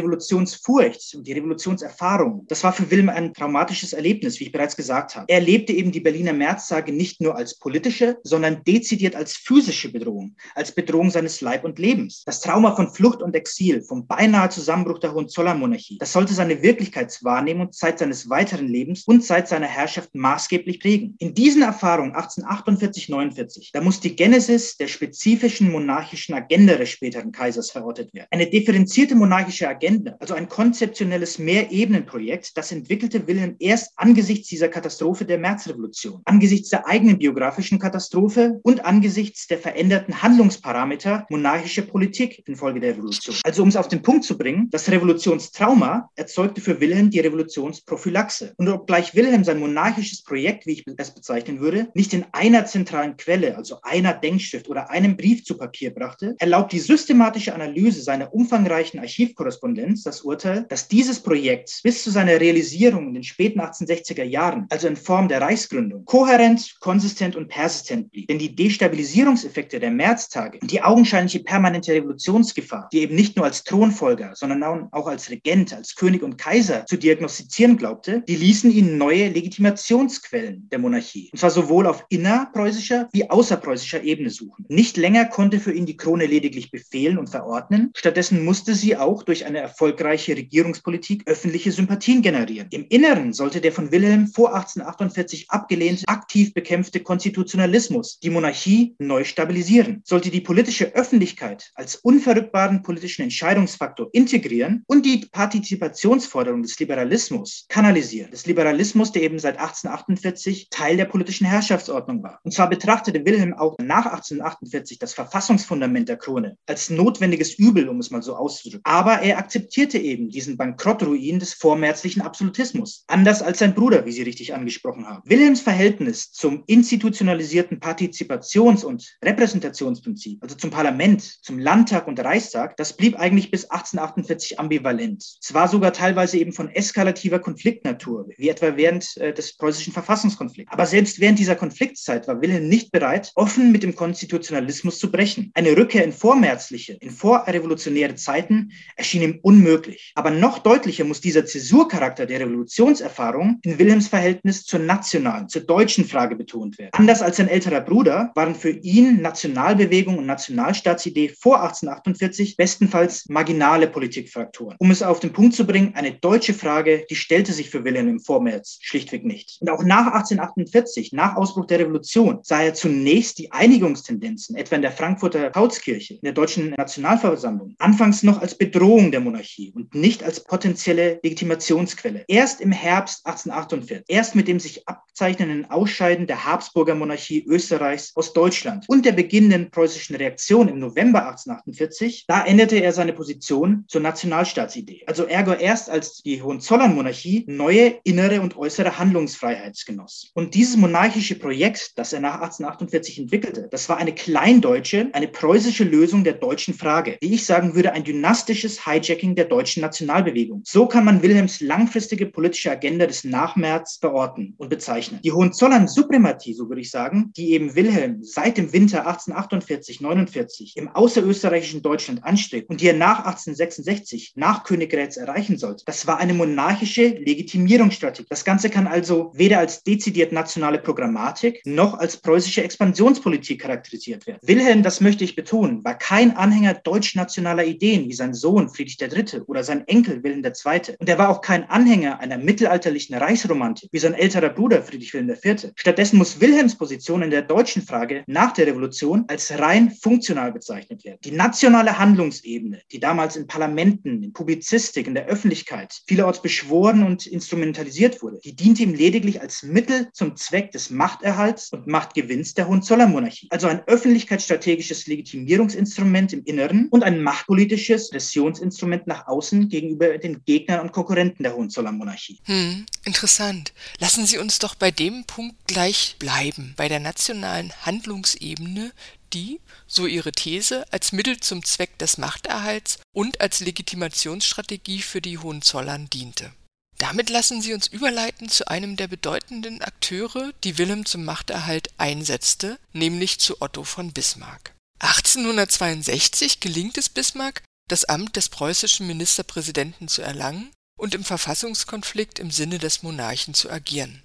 Revolutionsfurcht und die Revolutionserfahrung, das war für Wilhelm ein traumatisches Erlebnis, wie ich bereits gesagt habe. Er erlebte eben die Berliner Märztage nicht nur als politische, sondern dezidiert als physische Bedrohung, als Bedrohung seines Leib und Lebens. Das Trauma von Flucht und Exil, vom beinahe Zusammenbruch der Hohenzollernmonarchie, das sollte seine Wirklichkeitswahrnehmung Zeit seines weiteren Lebens und Zeit seiner Herrschaft maßgeblich prägen. In diesen Erfahrungen 1848-49, da muss die Genesis der spezifischen monarchischen Agenda des späteren Kaisers verortet werden. Eine differenzierte monarchische Agenda, also ein konzeptionelles Mehrebenenprojekt, das entwickelte Wilhelm erst angesichts dieser Katastrophe der Märzrevolution, angesichts der eigenen biografischen Katastrophe und angesichts der veränderten Handlungsparameter monarchischer Politik infolge der Revolution. Also um es auf den Punkt zu bringen, das Revolutionstrauma erzeugte für Wilhelm die Revolutionsprophylaxe. Und obgleich Wilhelm sein monarchisches Projekt, wie ich es bezeichnen würde, nicht in einer zentralen Quelle, also einer Denkschrift oder einem Brief zu Papier brachte, erlaubt die systematische Analyse seiner umfangreichen Archivkorrespondenz das Urteil, dass dieses Projekt bis zu seiner Realisierung in den späten 1860er Jahren, also in Form der Reichsgründung, kohärent, konsistent und persistent blieb. Denn die Destabilisierungseffekte der Märztage und die augenscheinliche permanente Revolutionsgefahr, die eben nicht nur als Thronfolger, sondern auch als Regent, als König und Kaiser zu diagnostizieren glaubte, die ließen ihn neue Legitimationsquellen der Monarchie, und zwar sowohl auf innerpreußischer wie außerpreußischer Ebene suchen. Nicht länger konnte für ihn die Krone lediglich befehlen und verordnen, stattdessen musste sie auch durch eine erfolgreiche Regierungspolitik öffentliche Sympathien generieren. Im Inneren sollte der von Wilhelm vor 1848 abgelehnte, aktiv bekämpfte Konstitutionalismus die Monarchie neu stabilisieren, sollte die politische Öffentlichkeit als unverrückbaren politischen Entscheidungsfaktor integrieren und die Partizipationsforderung des Liberalismus kanalisieren. Des Liberalismus, der eben seit 1848 Teil der politischen Herrschaftsordnung war. Und zwar betrachtete Wilhelm auch nach 1848 das Verfassungsfundament der Krone als notwendiges Übel, um es mal so auszudrücken. Aber er akzeptierte eben diesen Bankrottruin des vormärzlichen Absolutismus. Anders als sein Bruder, wie Sie richtig angesprochen haben. Wilhelms Verhältnis zum institutionalisierten Partizipations- und Repräsentationsprinzip, also zum Parlament, zum Landtag und Reichstag, das blieb eigentlich bis 1848 ambivalent. Es war sogar teilweise eben von eskalativer Konfliktnatur, wie etwa während äh, des preußischen Verfassungskonflikts. Aber selbst während dieser Konfliktzeit war Wilhelm nicht bereit, offen mit dem Konstitutionalismus zu brechen. Eine Rückkehr in vormärzliche, in vorrevolutionäre Zeiten erschien ihm unmöglich. Aber noch deutlicher muss dieser Zäsurcharakter der Revolutionserfahrung in Wilhelms Verhältnis zur nationalen, zur deutschen Frage betont werden. Anders als sein älterer Bruder waren für ihn Nationalbewegung und Nationalstaatsidee vor 1848 bestenfalls marginale Politikfaktoren. Um es auf den Punkt zu bringen, eine deutsche Frage, die stellte sich für Wilhelm im Vormärz schlichtweg nicht. Und auch nach 1848, nach Ausbruch der Revolution, sah er zunächst die Einigungstendenzen, etwa in der Frankfurter Paulskirche, in der deutschen Nationalversammlung, anfangs noch als Bedrohung der Monarchie und nicht als potenzielle Legitimationsquelle. Erst im Herbst 1848, erst mit dem sich abzeichnenden Ausscheiden der Habsburger Monarchie Österreichs aus Deutschland und der beginnenden preußischen Reaktion im November 1848, da änderte er seine Position zur Nationalstaatsidee. Also ergo erst als die Hohenzollern-Monarchie neue innere und äußere Handlungsfreiheit genoss. Und dieses monarchische Projekt, das er nach 1848 entwickelte, das war eine kleindeutsche, eine preußische Lösung der deutschen Frage. Wie ich sagen würde, ein dynastisches Hijacking der deutschen Nationalbewegung. So kann man Wilhelms langfristige politische Agenda des Nachmärz verorten und bezeichnen. Die Hohenzollern-Suprematie, so würde ich sagen, die eben Wilhelm seit dem Winter 1848, 49 im außerösterreichischen Deutschland anstrebt und die er nach 1866, nach Königgrätz erreichen sollte, das war eine monarchische Legitimierungsstrategie. Das Ganze kann also weder als dezidiert nationale Programmatik noch als preußische Expansionspolitik charakterisiert werden. Wilhelm, das möchte ich betonen, war kein Anhänger deutsch-nationaler Ideen wie sein Sohn Friedrich III. oder sein Enkel Wilhelm II. Und er war auch kein Anhänger einer mittelalterlichen Reichsromantik wie sein älterer Bruder Friedrich Wilhelm IV. Stattdessen muss Wilhelms Position in der deutschen Frage nach der Revolution als rein funktional bezeichnet werden. Die nationale Handlungsebene, die damals in Parlamenten, in Publizistik, in der Öffentlichkeit vielerorts beschworen und instrumentalisiert wurde, die diente ihm lediglich als Mittel zum Zweck des Machterhalts und Machtgewinns der Hohenzollernmonarchie. Also ein öffentlichkeitsstrategisches Legitimierungsinstrument im Inneren und ein machtpolitisches Pressionsinstrument nach außen gegenüber den Gegnern und Konkurrenten der Hohenzollernmonarchie. Hm, interessant. Lassen Sie uns doch bei dem Punkt gleich bleiben, bei der nationalen Handlungsebene, die, so ihre These, als Mittel zum Zweck des Machterhalts und als Legitimationsstrategie für die Hohenzollern diente. Damit lassen Sie uns überleiten zu einem der bedeutenden Akteure, die Wilhelm zum Machterhalt einsetzte, nämlich zu Otto von Bismarck. 1862 gelingt es Bismarck, das Amt des preußischen Ministerpräsidenten zu erlangen und im Verfassungskonflikt im Sinne des Monarchen zu agieren.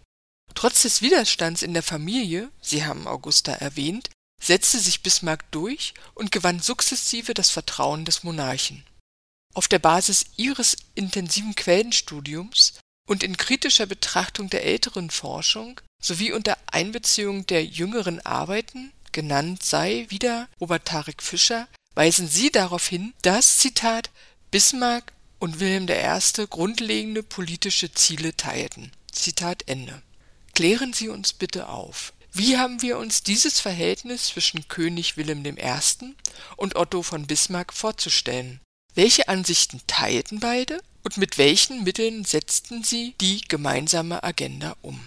Trotz des Widerstands in der Familie, Sie haben Augusta erwähnt, setzte sich Bismarck durch und gewann sukzessive das Vertrauen des Monarchen. Auf der Basis ihres intensiven Quellenstudiums und in kritischer Betrachtung der älteren Forschung sowie unter Einbeziehung der jüngeren Arbeiten, genannt sei wieder Robert Tarek Fischer, weisen sie darauf hin, dass, Bismarck und Wilhelm I. grundlegende politische Ziele teilten. Klären Sie uns bitte auf. Wie haben wir uns dieses Verhältnis zwischen König Wilhelm I. und Otto von Bismarck vorzustellen? Welche Ansichten teilten beide und mit welchen Mitteln setzten sie die gemeinsame Agenda um?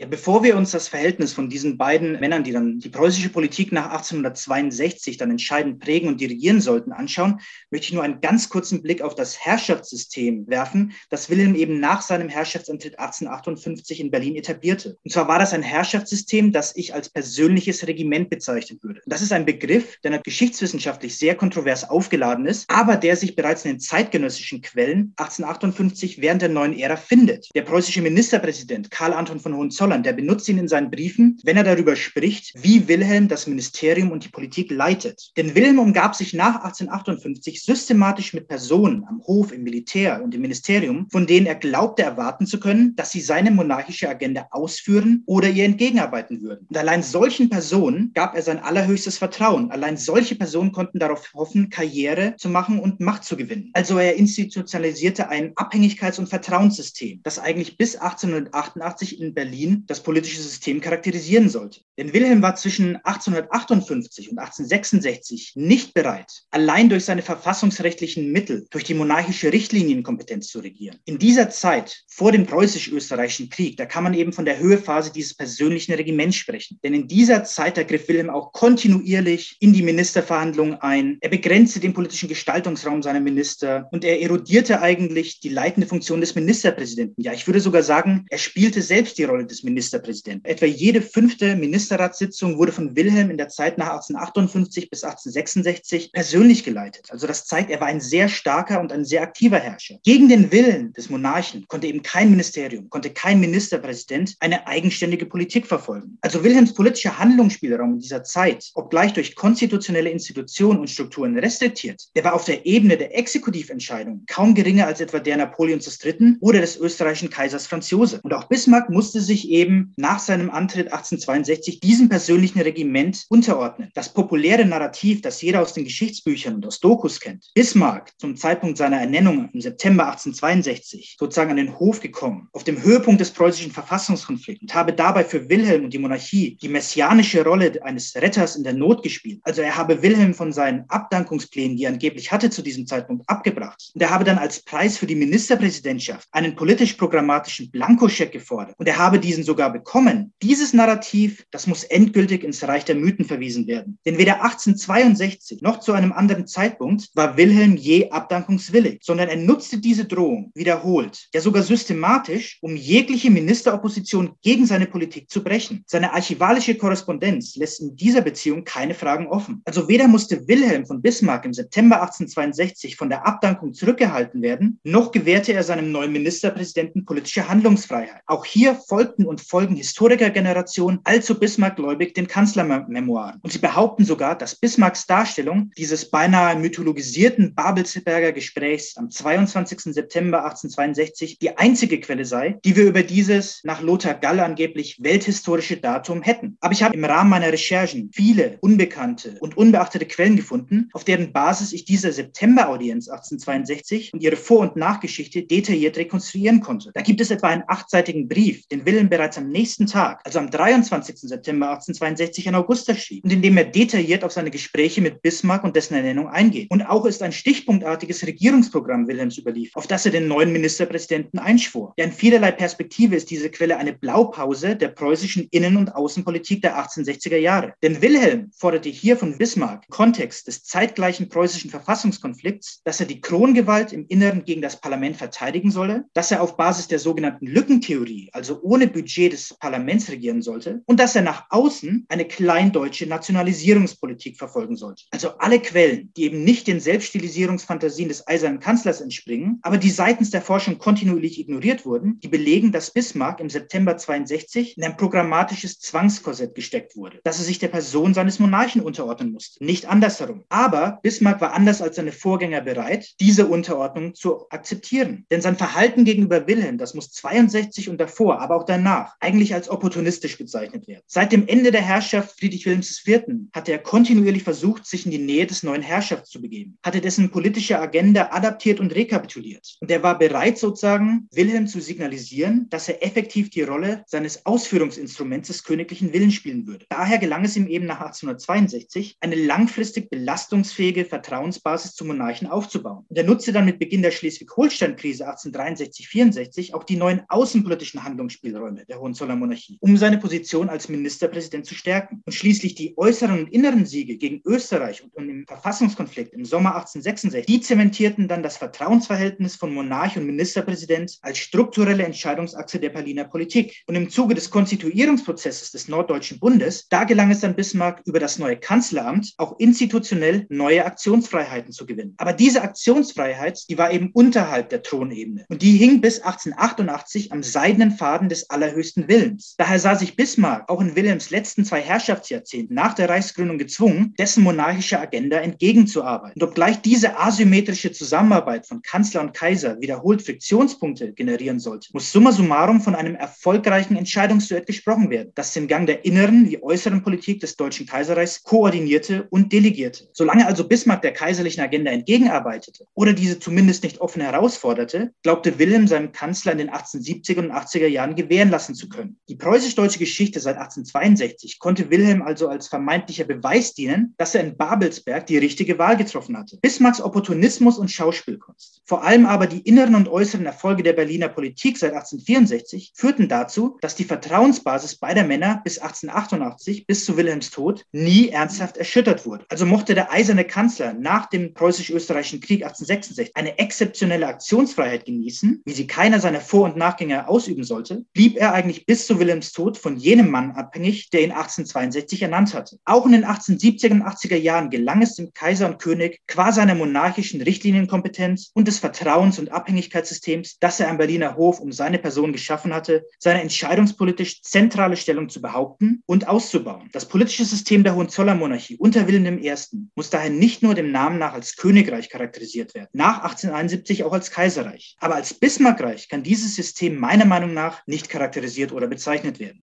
Ja, bevor wir uns das Verhältnis von diesen beiden Männern, die dann die preußische Politik nach 1862 dann entscheidend prägen und dirigieren sollten, anschauen, möchte ich nur einen ganz kurzen Blick auf das Herrschaftssystem werfen, das Wilhelm eben nach seinem Herrschaftsantritt 1858 in Berlin etablierte. Und zwar war das ein Herrschaftssystem, das ich als persönliches Regiment bezeichnen würde. Das ist ein Begriff, der geschichtswissenschaftlich sehr kontrovers aufgeladen ist, aber der sich bereits in den zeitgenössischen Quellen 1858 während der neuen Ära findet. Der preußische Ministerpräsident Karl Anton von Hohenzollern Holland, der benutzt ihn in seinen Briefen, wenn er darüber spricht, wie Wilhelm das Ministerium und die Politik leitet. Denn Wilhelm umgab sich nach 1858 systematisch mit Personen am Hof, im Militär und im Ministerium, von denen er glaubte erwarten zu können, dass sie seine monarchische Agenda ausführen oder ihr entgegenarbeiten würden. Und allein solchen Personen gab er sein allerhöchstes Vertrauen. Allein solche Personen konnten darauf hoffen, Karriere zu machen und Macht zu gewinnen. Also er institutionalisierte ein Abhängigkeits- und Vertrauenssystem, das eigentlich bis 1888 in Berlin das politische System charakterisieren sollte. Denn Wilhelm war zwischen 1858 und 1866 nicht bereit, allein durch seine verfassungsrechtlichen Mittel, durch die monarchische Richtlinienkompetenz zu regieren. In dieser Zeit, vor dem preußisch-österreichischen Krieg, da kann man eben von der Höhephase dieses persönlichen Regiments sprechen. Denn in dieser Zeit, da griff Wilhelm auch kontinuierlich in die Ministerverhandlungen ein. Er begrenzte den politischen Gestaltungsraum seiner Minister und er erodierte eigentlich die leitende Funktion des Ministerpräsidenten. Ja, ich würde sogar sagen, er spielte selbst die Rolle des Ministerpräsidenten. Etwa jede fünfte Ministerratssitzung wurde von Wilhelm in der Zeit nach 1858 bis 1866 persönlich geleitet. Also das zeigt, er war ein sehr starker und ein sehr aktiver Herrscher. Gegen den Willen des Monarchen konnte eben kein Ministerium, konnte kein Ministerpräsident eine eigenständige Politik verfolgen. Also Wilhelms politischer Handlungsspielraum in dieser Zeit, obgleich durch konstitutionelle Institutionen und Strukturen restriktiert, der war auf der Ebene der Exekutiventscheidung kaum geringer als etwa der Napoleons III. oder des österreichischen Kaisers Franz Josef. Und auch Bismarck musste sich eben nach seinem Antritt 1862 diesem persönlichen Regiment unterordnet. Das populäre Narrativ, das jeder aus den Geschichtsbüchern und aus Dokus kennt. Bismarck zum Zeitpunkt seiner Ernennung im September 1862 sozusagen an den Hof gekommen, auf dem Höhepunkt des preußischen Verfassungskonflikts und habe dabei für Wilhelm und die Monarchie die messianische Rolle eines Retters in der Not gespielt. Also er habe Wilhelm von seinen Abdankungsplänen, die er angeblich hatte zu diesem Zeitpunkt, abgebracht. Und er habe dann als Preis für die Ministerpräsidentschaft einen politisch-programmatischen Blankoscheck gefordert. Und er habe diesen sogar bekommen. Dieses Narrativ, das muss endgültig ins Reich der Mythen verwiesen werden. Denn weder 1862 noch zu einem anderen Zeitpunkt war Wilhelm je abdankungswillig, sondern er nutzte diese Drohung wiederholt, ja sogar systematisch, um jegliche Ministeropposition gegen seine Politik zu brechen. Seine archivalische Korrespondenz lässt in dieser Beziehung keine Fragen offen. Also weder musste Wilhelm von Bismarck im September 1862 von der Abdankung zurückgehalten werden, noch gewährte er seinem neuen Ministerpräsidenten politische Handlungsfreiheit. Auch hier folgten und folgen Historikergenerationen allzu Bismarck-gläubig den Kanzlermemoiren. Und sie behaupten sogar, dass Bismarcks Darstellung dieses beinahe mythologisierten Babelsberger Gesprächs am 22. September 1862 die einzige Quelle sei, die wir über dieses nach Lothar Gall angeblich welthistorische Datum hätten. Aber ich habe im Rahmen meiner Recherchen viele unbekannte und unbeachtete Quellen gefunden, auf deren Basis ich diese September-Audienz 1862 und ihre Vor- und Nachgeschichte detailliert rekonstruieren konnte. Da gibt es etwa einen achtseitigen Brief, den Wilhelm bereits am nächsten Tag, also am 23. September 1862 an Augusta schrieb und in dem er detailliert auf seine Gespräche mit Bismarck und dessen Ernennung eingeht. Und auch ist ein stichpunktartiges Regierungsprogramm Wilhelms überliefert, auf das er den neuen Ministerpräsidenten einschwor. Ja, in vielerlei Perspektive ist diese Quelle eine Blaupause der preußischen Innen- und Außenpolitik der 1860er Jahre. Denn Wilhelm forderte hier von Bismarck im Kontext des zeitgleichen preußischen Verfassungskonflikts, dass er die Krongewalt im Inneren gegen das Parlament verteidigen solle, dass er auf Basis der sogenannten Lückentheorie, also ohne Budget des Parlaments regieren sollte und dass er nach außen eine kleindeutsche Nationalisierungspolitik verfolgen sollte. Also alle Quellen, die eben nicht den Selbststilisierungsfantasien des eisernen Kanzlers entspringen, aber die seitens der Forschung kontinuierlich ignoriert wurden, die belegen, dass Bismarck im September 62 in ein programmatisches Zwangskorsett gesteckt wurde, dass er sich der Person seines Monarchen unterordnen musste, nicht andersherum. Aber Bismarck war anders als seine Vorgänger bereit, diese Unterordnung zu akzeptieren. Denn sein Verhalten gegenüber Wilhelm, das muss 62 und davor, aber auch danach, eigentlich als opportunistisch bezeichnet werden. Seit dem Ende der Herrschaft Friedrich Wilhelms IV. hatte er kontinuierlich versucht, sich in die Nähe des neuen Herrschafts zu begeben, hatte dessen politische Agenda adaptiert und rekapituliert. Und er war bereit, sozusagen Wilhelm zu signalisieren, dass er effektiv die Rolle seines Ausführungsinstruments des königlichen Willens spielen würde. Daher gelang es ihm eben nach 1862, eine langfristig belastungsfähige Vertrauensbasis zum Monarchen aufzubauen. Und er nutzte dann mit Beginn der Schleswig-Holstein-Krise 1863-64 auch die neuen außenpolitischen Handlungsspielräume der Hohenzollern-Monarchie, um seine Position als Ministerpräsident zu stärken. Und schließlich die äußeren und inneren Siege gegen Österreich und im Verfassungskonflikt im Sommer 1866, die zementierten dann das Vertrauensverhältnis von Monarch und Ministerpräsident als strukturelle Entscheidungsachse der Berliner Politik. Und im Zuge des Konstituierungsprozesses des Norddeutschen Bundes, da gelang es dann Bismarck über das neue Kanzleramt auch institutionell neue Aktionsfreiheiten zu gewinnen. Aber diese Aktionsfreiheit, die war eben unterhalb der Thronebene. Und die hing bis 1888 am seidenen Faden des allerhöchsten Willens. Daher sah sich Bismarck auch in Wilhelms letzten zwei Herrschaftsjahrzehnten nach der Reichsgründung gezwungen, dessen monarchische Agenda entgegenzuarbeiten. Und obgleich diese asymmetrische Zusammenarbeit von Kanzler und Kaiser wiederholt Friktionspunkte generieren sollte, muss summa summarum von einem erfolgreichen Entscheidungsduett gesprochen werden, das den Gang der inneren wie äußeren Politik des Deutschen Kaiserreichs koordinierte und delegierte. Solange also Bismarck der kaiserlichen Agenda entgegenarbeitete oder diese zumindest nicht offen herausforderte, glaubte Wilhelm seinem Kanzler in den 1870er und 80er Jahren gewähren lassen zu können. Die preußisch-deutsche Geschichte seit 1862 konnte Wilhelm also als vermeintlicher Beweis dienen, dass er in Babelsberg die richtige Wahl getroffen hatte. Bismarcks Opportunismus und Schauspielkunst, vor allem aber die inneren und äußeren Erfolge der Berliner Politik seit 1864 führten dazu, dass die Vertrauensbasis beider Männer bis 1888, bis zu Wilhelms Tod, nie ernsthaft erschüttert wurde. Also mochte der eiserne Kanzler nach dem preußisch-österreichischen Krieg 1866 eine exzeptionelle Aktionsfreiheit genießen, wie sie keiner seiner Vor- und Nachgänger ausüben sollte, blieb er eigentlich bis zu Wilhelms Tod von jenem Mann abhängig, der ihn 1862 ernannt hatte. Auch in den 1870er und 80er Jahren gelang es dem Kaiser und König qua seiner monarchischen Richtlinienkompetenz und des Vertrauens- und Abhängigkeitssystems, das er am Berliner Hof um seine Person geschaffen hatte, seine entscheidungspolitisch zentrale Stellung zu behaupten und auszubauen. Das politische System der Hohenzollernmonarchie unter Wilhelm I. muss daher nicht nur dem Namen nach als Königreich charakterisiert werden, nach 1871 auch als Kaiserreich. Aber als Bismarckreich kann dieses System meiner Meinung nach nicht charakterisiert oder bezeichnet werden.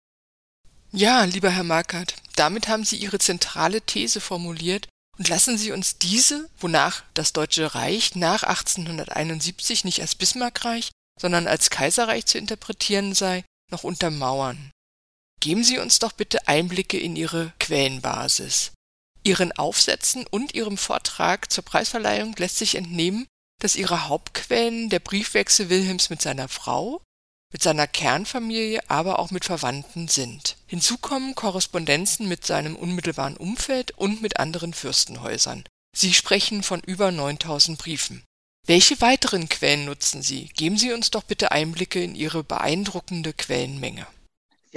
Ja, lieber Herr Markert, damit haben Sie Ihre zentrale These formuliert und lassen Sie uns diese, wonach das Deutsche Reich nach 1871 nicht als Bismarckreich, sondern als Kaiserreich zu interpretieren sei, noch untermauern. Geben Sie uns doch bitte Einblicke in Ihre Quellenbasis. Ihren Aufsätzen und Ihrem Vortrag zur Preisverleihung lässt sich entnehmen, dass Ihre Hauptquellen der Briefwechsel Wilhelms mit seiner Frau, mit seiner Kernfamilie, aber auch mit Verwandten sind. Hinzu kommen Korrespondenzen mit seinem unmittelbaren Umfeld und mit anderen Fürstenhäusern. Sie sprechen von über 9000 Briefen. Welche weiteren Quellen nutzen Sie? Geben Sie uns doch bitte Einblicke in Ihre beeindruckende Quellenmenge.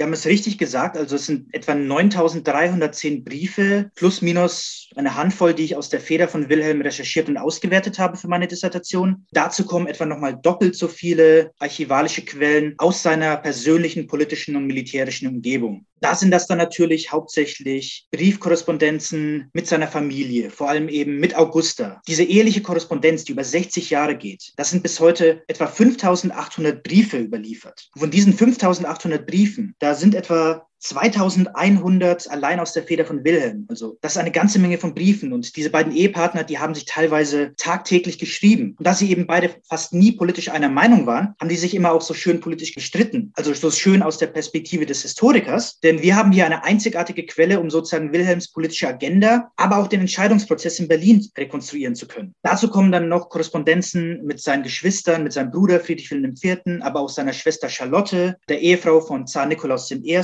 Sie haben es richtig gesagt, also es sind etwa 9310 Briefe plus minus eine Handvoll, die ich aus der Feder von Wilhelm recherchiert und ausgewertet habe für meine Dissertation. Dazu kommen etwa nochmal doppelt so viele archivalische Quellen aus seiner persönlichen politischen und militärischen Umgebung. Da sind das dann natürlich hauptsächlich Briefkorrespondenzen mit seiner Familie, vor allem eben mit Augusta. Diese eheliche Korrespondenz, die über 60 Jahre geht, das sind bis heute etwa 5800 Briefe überliefert. Von diesen 5800 Briefen, da sind etwa 2100 allein aus der Feder von Wilhelm. Also das ist eine ganze Menge von Briefen. Und diese beiden Ehepartner, die haben sich teilweise tagtäglich geschrieben. Und da sie eben beide fast nie politisch einer Meinung waren, haben die sich immer auch so schön politisch gestritten. Also so schön aus der Perspektive des Historikers. Denn wir haben hier eine einzigartige Quelle, um sozusagen Wilhelms politische Agenda, aber auch den Entscheidungsprozess in Berlin rekonstruieren zu können. Dazu kommen dann noch Korrespondenzen mit seinen Geschwistern, mit seinem Bruder Friedrich Wilhelm IV., aber auch seiner Schwester Charlotte, der Ehefrau von Zar Nikolaus I.,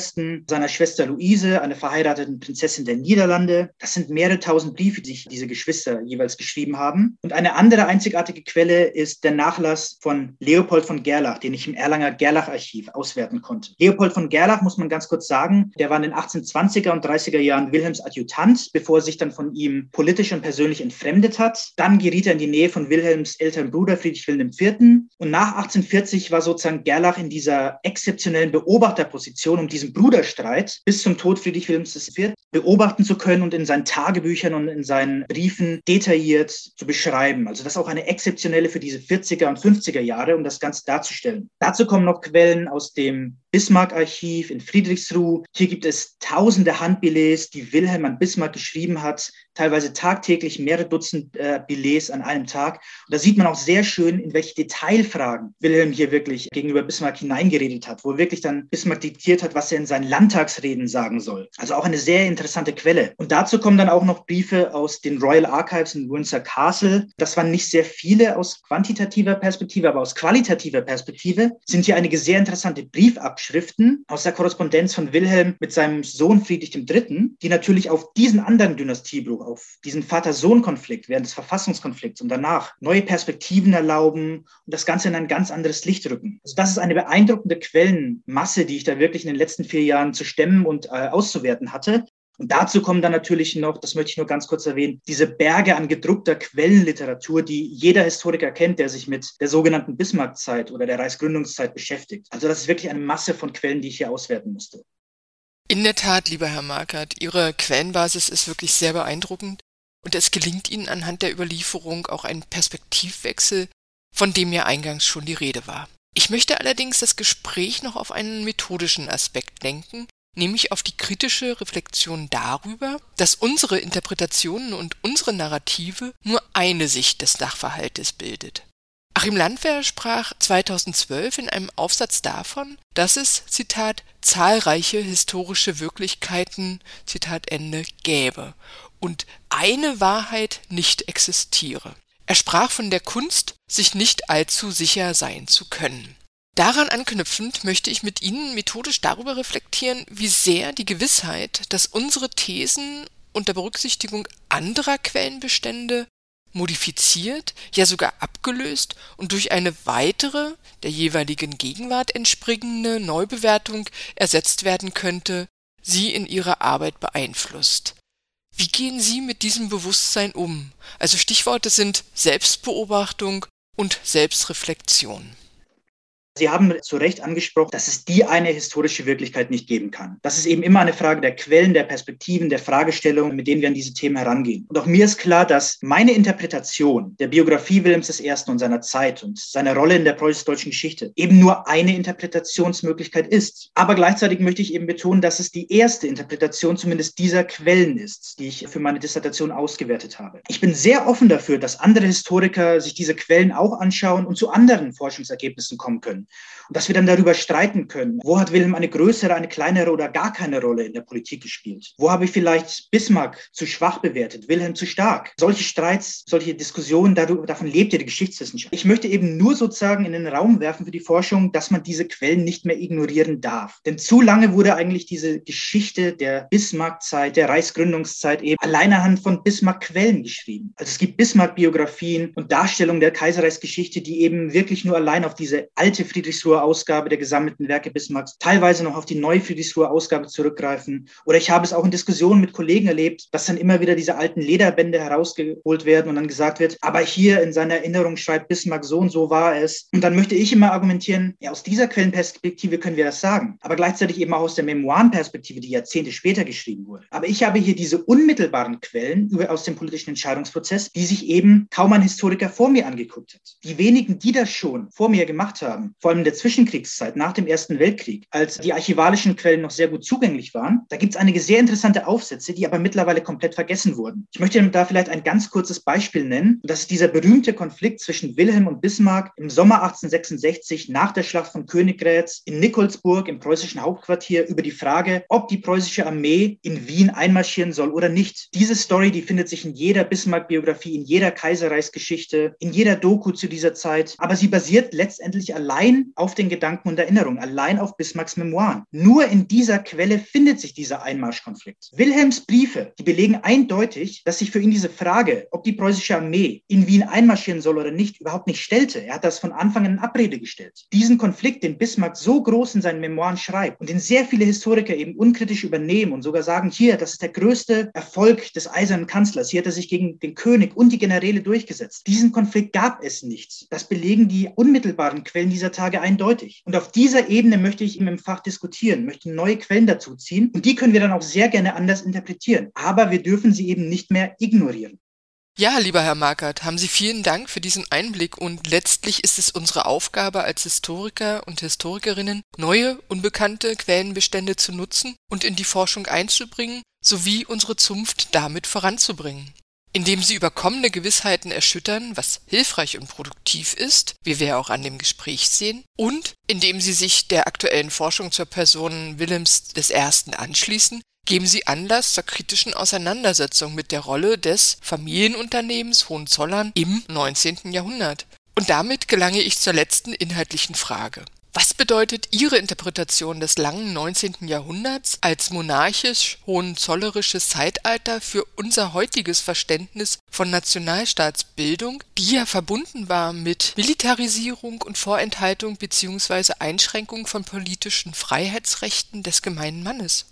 seiner Schwester Luise, eine verheiratete Prinzessin der Niederlande. Das sind mehrere tausend Briefe, die sich diese Geschwister jeweils geschrieben haben. Und eine andere einzigartige Quelle ist der Nachlass von Leopold von Gerlach, den ich im Erlanger Gerlach-Archiv auswerten konnte. Leopold von Gerlach, muss man ganz kurz sagen, der war in den 1820er und 30er Jahren Wilhelms Adjutant, bevor er sich dann von ihm politisch und persönlich entfremdet hat. Dann geriet er in die Nähe von Wilhelms älteren Bruder Friedrich Wilhelm IV. Und nach 1840 war sozusagen Gerlach in dieser exzeptionellen Beobachterposition um diesen Bruderstreit Zeit bis zum Tod Friedrich Wilhelms IV beobachten zu können und in seinen Tagebüchern und in seinen Briefen detailliert zu beschreiben. Also das ist auch eine exzeptionelle für diese 40er und 50er Jahre, um das Ganze darzustellen. Dazu kommen noch Quellen aus dem Bismarck-Archiv in Friedrichsruh. Hier gibt es tausende Handbillets, die Wilhelm an Bismarck geschrieben hat, teilweise tagtäglich mehrere Dutzend äh, Billets an einem Tag. Und da sieht man auch sehr schön, in welche Detailfragen Wilhelm hier wirklich gegenüber Bismarck hineingeredet hat, wo wirklich dann Bismarck diktiert hat, was er in seinen Landtagsreden sagen soll. Also auch eine sehr interessante Quelle. Und dazu kommen dann auch noch Briefe aus den Royal Archives in Windsor Castle. Das waren nicht sehr viele aus quantitativer Perspektive, aber aus qualitativer Perspektive sind hier einige sehr interessante Briefabschnitte Schriften aus der Korrespondenz von Wilhelm mit seinem Sohn Friedrich III., die natürlich auf diesen anderen Dynastiebruch, auf diesen Vater-Sohn-Konflikt während des Verfassungskonflikts und danach neue Perspektiven erlauben und das Ganze in ein ganz anderes Licht rücken. Also das ist eine beeindruckende Quellenmasse, die ich da wirklich in den letzten vier Jahren zu stemmen und äh, auszuwerten hatte. Und dazu kommen dann natürlich noch, das möchte ich nur ganz kurz erwähnen, diese Berge an gedruckter Quellenliteratur, die jeder Historiker kennt, der sich mit der sogenannten Bismarckzeit oder der Reichsgründungszeit beschäftigt. Also das ist wirklich eine Masse von Quellen, die ich hier auswerten musste. In der Tat, lieber Herr Markert, Ihre Quellenbasis ist wirklich sehr beeindruckend und es gelingt Ihnen anhand der Überlieferung auch ein Perspektivwechsel, von dem ja eingangs schon die Rede war. Ich möchte allerdings das Gespräch noch auf einen methodischen Aspekt lenken, nämlich auf die kritische Reflexion darüber, dass unsere Interpretationen und unsere Narrative nur eine Sicht des Sachverhaltes bildet. Achim Landwehr sprach 2012 in einem Aufsatz davon, dass es, Zitat, zahlreiche historische Wirklichkeiten, Zitat Ende, gäbe und eine Wahrheit nicht existiere. Er sprach von der Kunst, sich nicht allzu sicher sein zu können. Daran anknüpfend möchte ich mit Ihnen methodisch darüber reflektieren, wie sehr die Gewissheit, dass unsere Thesen unter Berücksichtigung anderer Quellenbestände modifiziert, ja sogar abgelöst und durch eine weitere, der jeweiligen Gegenwart entspringende Neubewertung ersetzt werden könnte, Sie in Ihrer Arbeit beeinflusst. Wie gehen Sie mit diesem Bewusstsein um? Also Stichworte sind Selbstbeobachtung und Selbstreflexion. Sie haben zu Recht angesprochen, dass es die eine historische Wirklichkeit nicht geben kann. Das ist eben immer eine Frage der Quellen, der Perspektiven, der Fragestellungen, mit denen wir an diese Themen herangehen. Und auch mir ist klar, dass meine Interpretation der Biografie Wilhelms I. und seiner Zeit und seiner Rolle in der preußisch-deutschen Geschichte eben nur eine Interpretationsmöglichkeit ist. Aber gleichzeitig möchte ich eben betonen, dass es die erste Interpretation zumindest dieser Quellen ist, die ich für meine Dissertation ausgewertet habe. Ich bin sehr offen dafür, dass andere Historiker sich diese Quellen auch anschauen und zu anderen Forschungsergebnissen kommen können. Und dass wir dann darüber streiten können, wo hat Wilhelm eine größere, eine kleinere oder gar keine Rolle in der Politik gespielt? Wo habe ich vielleicht Bismarck zu schwach bewertet, Wilhelm zu stark? Solche Streits, solche Diskussionen, davon lebt ja die Geschichtswissenschaft. Ich möchte eben nur sozusagen in den Raum werfen für die Forschung, dass man diese Quellen nicht mehr ignorieren darf. Denn zu lange wurde eigentlich diese Geschichte der Bismarck-Zeit, der Reichsgründungszeit eben allein anhand von Bismarck-Quellen geschrieben. Also es gibt Bismarck-Biografien und Darstellungen der Kaiserreichsgeschichte, die eben wirklich nur allein auf diese alte Friedrichsruher Ausgabe der gesammelten Werke Bismarcks, teilweise noch auf die neue Friedrichsruher Ausgabe zurückgreifen. Oder ich habe es auch in Diskussionen mit Kollegen erlebt, dass dann immer wieder diese alten Lederbände herausgeholt werden und dann gesagt wird, aber hier in seiner Erinnerung schreibt Bismarck so und so war es. Und dann möchte ich immer argumentieren, ja, aus dieser Quellenperspektive können wir das sagen, aber gleichzeitig eben auch aus der Memoirenperspektive, die Jahrzehnte später geschrieben wurde. Aber ich habe hier diese unmittelbaren Quellen über, aus dem politischen Entscheidungsprozess, die sich eben kaum ein Historiker vor mir angeguckt hat. Die wenigen, die das schon vor mir gemacht haben, vor allem in der Zwischenkriegszeit, nach dem Ersten Weltkrieg, als die archivalischen Quellen noch sehr gut zugänglich waren, da gibt es einige sehr interessante Aufsätze, die aber mittlerweile komplett vergessen wurden. Ich möchte da vielleicht ein ganz kurzes Beispiel nennen. Das ist dieser berühmte Konflikt zwischen Wilhelm und Bismarck im Sommer 1866 nach der Schlacht von Königgrätz in Nikolsburg im preußischen Hauptquartier über die Frage, ob die preußische Armee in Wien einmarschieren soll oder nicht. Diese Story, die findet sich in jeder Bismarck-Biografie, in jeder Kaiserreichsgeschichte, in jeder Doku zu dieser Zeit. Aber sie basiert letztendlich allein auf den Gedanken und Erinnerungen, allein auf Bismarcks Memoiren. Nur in dieser Quelle findet sich dieser Einmarschkonflikt. Wilhelms Briefe, die belegen eindeutig, dass sich für ihn diese Frage, ob die preußische Armee in Wien einmarschieren soll oder nicht, überhaupt nicht stellte. Er hat das von Anfang an in Abrede gestellt. Diesen Konflikt, den Bismarck so groß in seinen Memoiren schreibt und den sehr viele Historiker eben unkritisch übernehmen und sogar sagen, hier, das ist der größte Erfolg des eisernen Kanzlers. Hier hat er sich gegen den König und die Generäle durchgesetzt. Diesen Konflikt gab es nicht. Das belegen die unmittelbaren Quellen dieser Tage eindeutig. Und auf dieser Ebene möchte ich im Fach diskutieren, möchte neue Quellen dazu ziehen. Und die können wir dann auch sehr gerne anders interpretieren. Aber wir dürfen sie eben nicht mehr ignorieren. Ja, lieber Herr Markert, haben Sie vielen Dank für diesen Einblick und letztlich ist es unsere Aufgabe als Historiker und Historikerinnen, neue, unbekannte Quellenbestände zu nutzen und in die Forschung einzubringen, sowie unsere Zunft damit voranzubringen indem sie überkommene Gewissheiten erschüttern, was hilfreich und produktiv ist, wie wir auch an dem Gespräch sehen, und indem sie sich der aktuellen Forschung zur Person Wilhelms I. anschließen, geben sie Anlass zur kritischen Auseinandersetzung mit der Rolle des Familienunternehmens Hohenzollern im 19. Jahrhundert. Und damit gelange ich zur letzten inhaltlichen Frage. Was bedeutet Ihre Interpretation des langen 19. Jahrhunderts als monarchisch-hohenzollerisches Zeitalter für unser heutiges Verständnis von Nationalstaatsbildung, die ja verbunden war mit Militarisierung und Vorenthaltung bzw. Einschränkung von politischen Freiheitsrechten des gemeinen Mannes?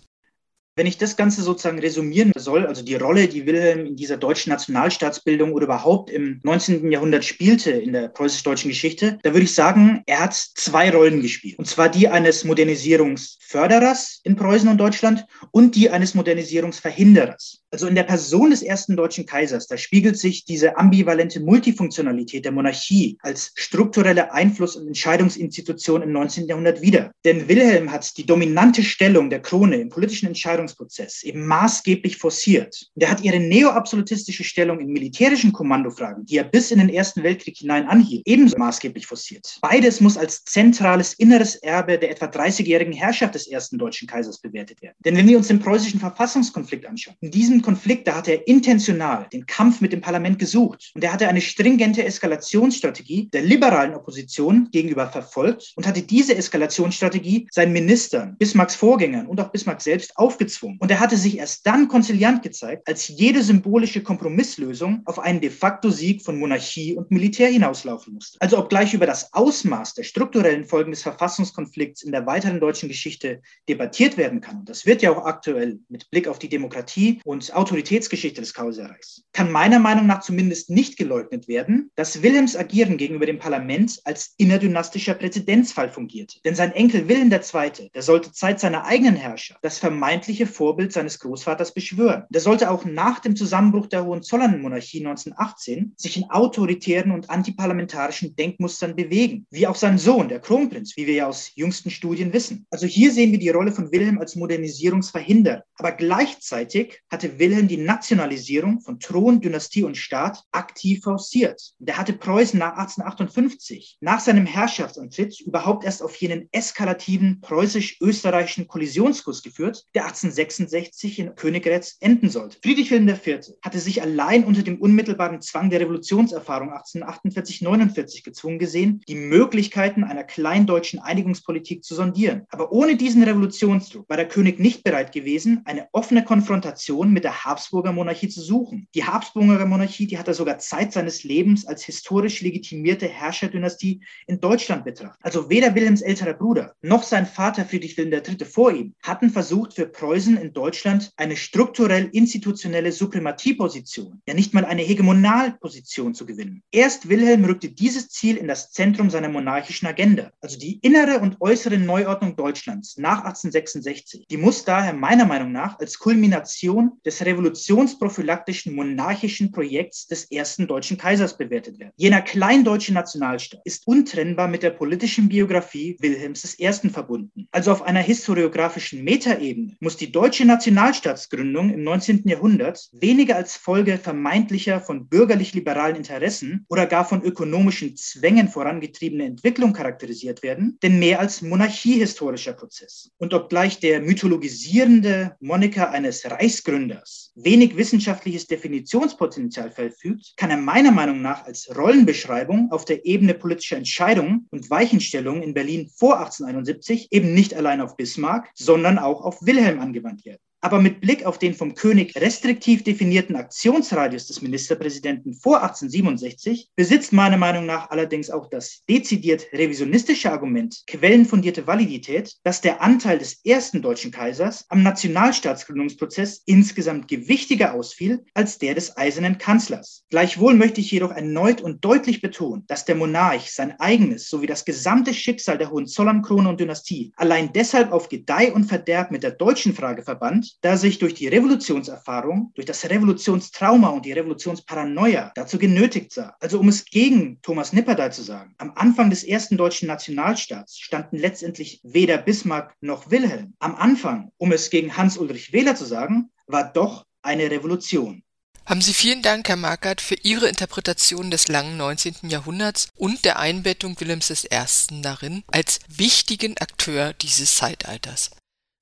Wenn ich das Ganze sozusagen resümieren soll, also die Rolle, die Wilhelm in dieser deutschen Nationalstaatsbildung oder überhaupt im 19. Jahrhundert spielte in der preußisch-deutschen Geschichte, da würde ich sagen, er hat zwei Rollen gespielt. Und zwar die eines Modernisierungsförderers in Preußen und Deutschland und die eines Modernisierungsverhinderers. Also in der Person des ersten deutschen Kaisers, da spiegelt sich diese ambivalente Multifunktionalität der Monarchie als strukturelle Einfluss- und Entscheidungsinstitution im 19. Jahrhundert wider. Denn Wilhelm hat die dominante Stellung der Krone im politischen Entscheidungsprozess eben maßgeblich forciert. Und er hat ihre neoabsolutistische Stellung in militärischen Kommandofragen, die er bis in den Ersten Weltkrieg hinein anhielt, ebenso maßgeblich forciert. Beides muss als zentrales inneres Erbe der etwa 30-jährigen Herrschaft des ersten deutschen Kaisers bewertet werden. Denn wenn wir uns den preußischen Verfassungskonflikt anschauen, in diesem Konflikt, da hat er intentional den Kampf mit dem Parlament gesucht. Und er hatte eine stringente Eskalationsstrategie der liberalen Opposition gegenüber verfolgt und hatte diese Eskalationsstrategie seinen Ministern, Bismarcks Vorgängern und auch Bismarck selbst aufgezeigt gezwungen. Und er hatte sich erst dann konziliant gezeigt, als jede symbolische Kompromisslösung auf einen de facto Sieg von Monarchie und Militär hinauslaufen musste. Also obgleich über das Ausmaß der strukturellen Folgen des Verfassungskonflikts in der weiteren deutschen Geschichte debattiert werden kann, und das wird ja auch aktuell mit Blick auf die Demokratie und Autoritätsgeschichte des Kaiserreichs, kann meiner Meinung nach zumindest nicht geleugnet werden, dass Wilhelms Agieren gegenüber dem Parlament als innerdynastischer Präzedenzfall fungierte. Denn sein Enkel Wilhelm II., der sollte Zeit seiner eigenen Herrschaft das vermeintliche Vorbild seines Großvaters beschwören. Der sollte auch nach dem Zusammenbruch der Hohenzollernmonarchie 1918 sich in autoritären und antiparlamentarischen Denkmustern bewegen, wie auch sein Sohn, der Kronprinz, wie wir ja aus jüngsten Studien wissen. Also hier sehen wir die Rolle von Wilhelm als Modernisierungsverhinderer. Aber gleichzeitig hatte Wilhelm die Nationalisierung von Thron, Dynastie und Staat aktiv forciert. Der hatte Preußen nach 1858, nach seinem Herrschaftsantritt, überhaupt erst auf jenen eskalativen preußisch-österreichischen Kollisionskurs geführt, der 1866 in Königgrätz enden sollte. Friedrich Wilhelm IV. hatte sich allein unter dem unmittelbaren Zwang der Revolutionserfahrung 1848-49 gezwungen gesehen, die Möglichkeiten einer kleindeutschen Einigungspolitik zu sondieren. Aber ohne diesen Revolutionsdruck war der König nicht bereit gewesen, eine offene Konfrontation mit der Habsburger Monarchie zu suchen. Die Habsburger Monarchie, die hat er sogar Zeit seines Lebens als historisch legitimierte Herrscherdynastie in Deutschland betrachtet. Also weder Wilhelms älterer Bruder noch sein Vater Friedrich Wilhelm III. vor ihm hatten versucht, für Preußen in Deutschland eine strukturell institutionelle Suprematieposition, ja nicht mal eine Hegemonalposition zu gewinnen. Erst Wilhelm rückte dieses Ziel in das Zentrum seiner monarchischen Agenda. Also die innere und äußere Neuordnung Deutschlands nach 1866, die muss daher meiner Meinung nach als Kulmination des revolutionsprophylaktischen monarchischen Projekts des ersten deutschen Kaisers bewertet werden. Jener kleindeutsche Nationalstaat ist untrennbar mit der politischen Biografie Wilhelms I. verbunden. Also auf einer historiografischen Metaebene muss die deutsche Nationalstaatsgründung im 19. Jahrhundert weniger als Folge vermeintlicher von bürgerlich-liberalen Interessen oder gar von ökonomischen Zwängen vorangetriebene Entwicklung charakterisiert werden, denn mehr als monarchiehistorischer Prozess. Und obgleich der mythologisierende Moniker eines Reichsgründers wenig wissenschaftliches Definitionspotenzial verfügt, kann er meiner Meinung nach als Rollenbeschreibung auf der Ebene politischer Entscheidungen und Weichenstellungen in Berlin vor 1871 eben nicht allein auf Bismarck, sondern auch auf Wilhelm angewandt werden. Aber mit Blick auf den vom König restriktiv definierten Aktionsradius des Ministerpräsidenten vor 1867 besitzt meiner Meinung nach allerdings auch das dezidiert revisionistische Argument quellenfundierte Validität, dass der Anteil des ersten deutschen Kaisers am Nationalstaatsgründungsprozess insgesamt gewichtiger ausfiel als der des eisernen Kanzlers. Gleichwohl möchte ich jedoch erneut und deutlich betonen, dass der Monarch sein eigenes sowie das gesamte Schicksal der Hohenzollernkrone und Dynastie allein deshalb auf Gedeih und Verderb mit der deutschen Frage verband, da sich durch die Revolutionserfahrung, durch das Revolutionstrauma und die Revolutionsparanoia dazu genötigt sah. Also um es gegen Thomas Nipperdey zu sagen, am Anfang des ersten deutschen Nationalstaats standen letztendlich weder Bismarck noch Wilhelm. Am Anfang, um es gegen Hans-Ulrich Wähler zu sagen, war doch eine Revolution. Haben Sie vielen Dank, Herr Markert, für Ihre Interpretation des langen 19. Jahrhunderts und der Einbettung Wilhelms I. darin als wichtigen Akteur dieses Zeitalters.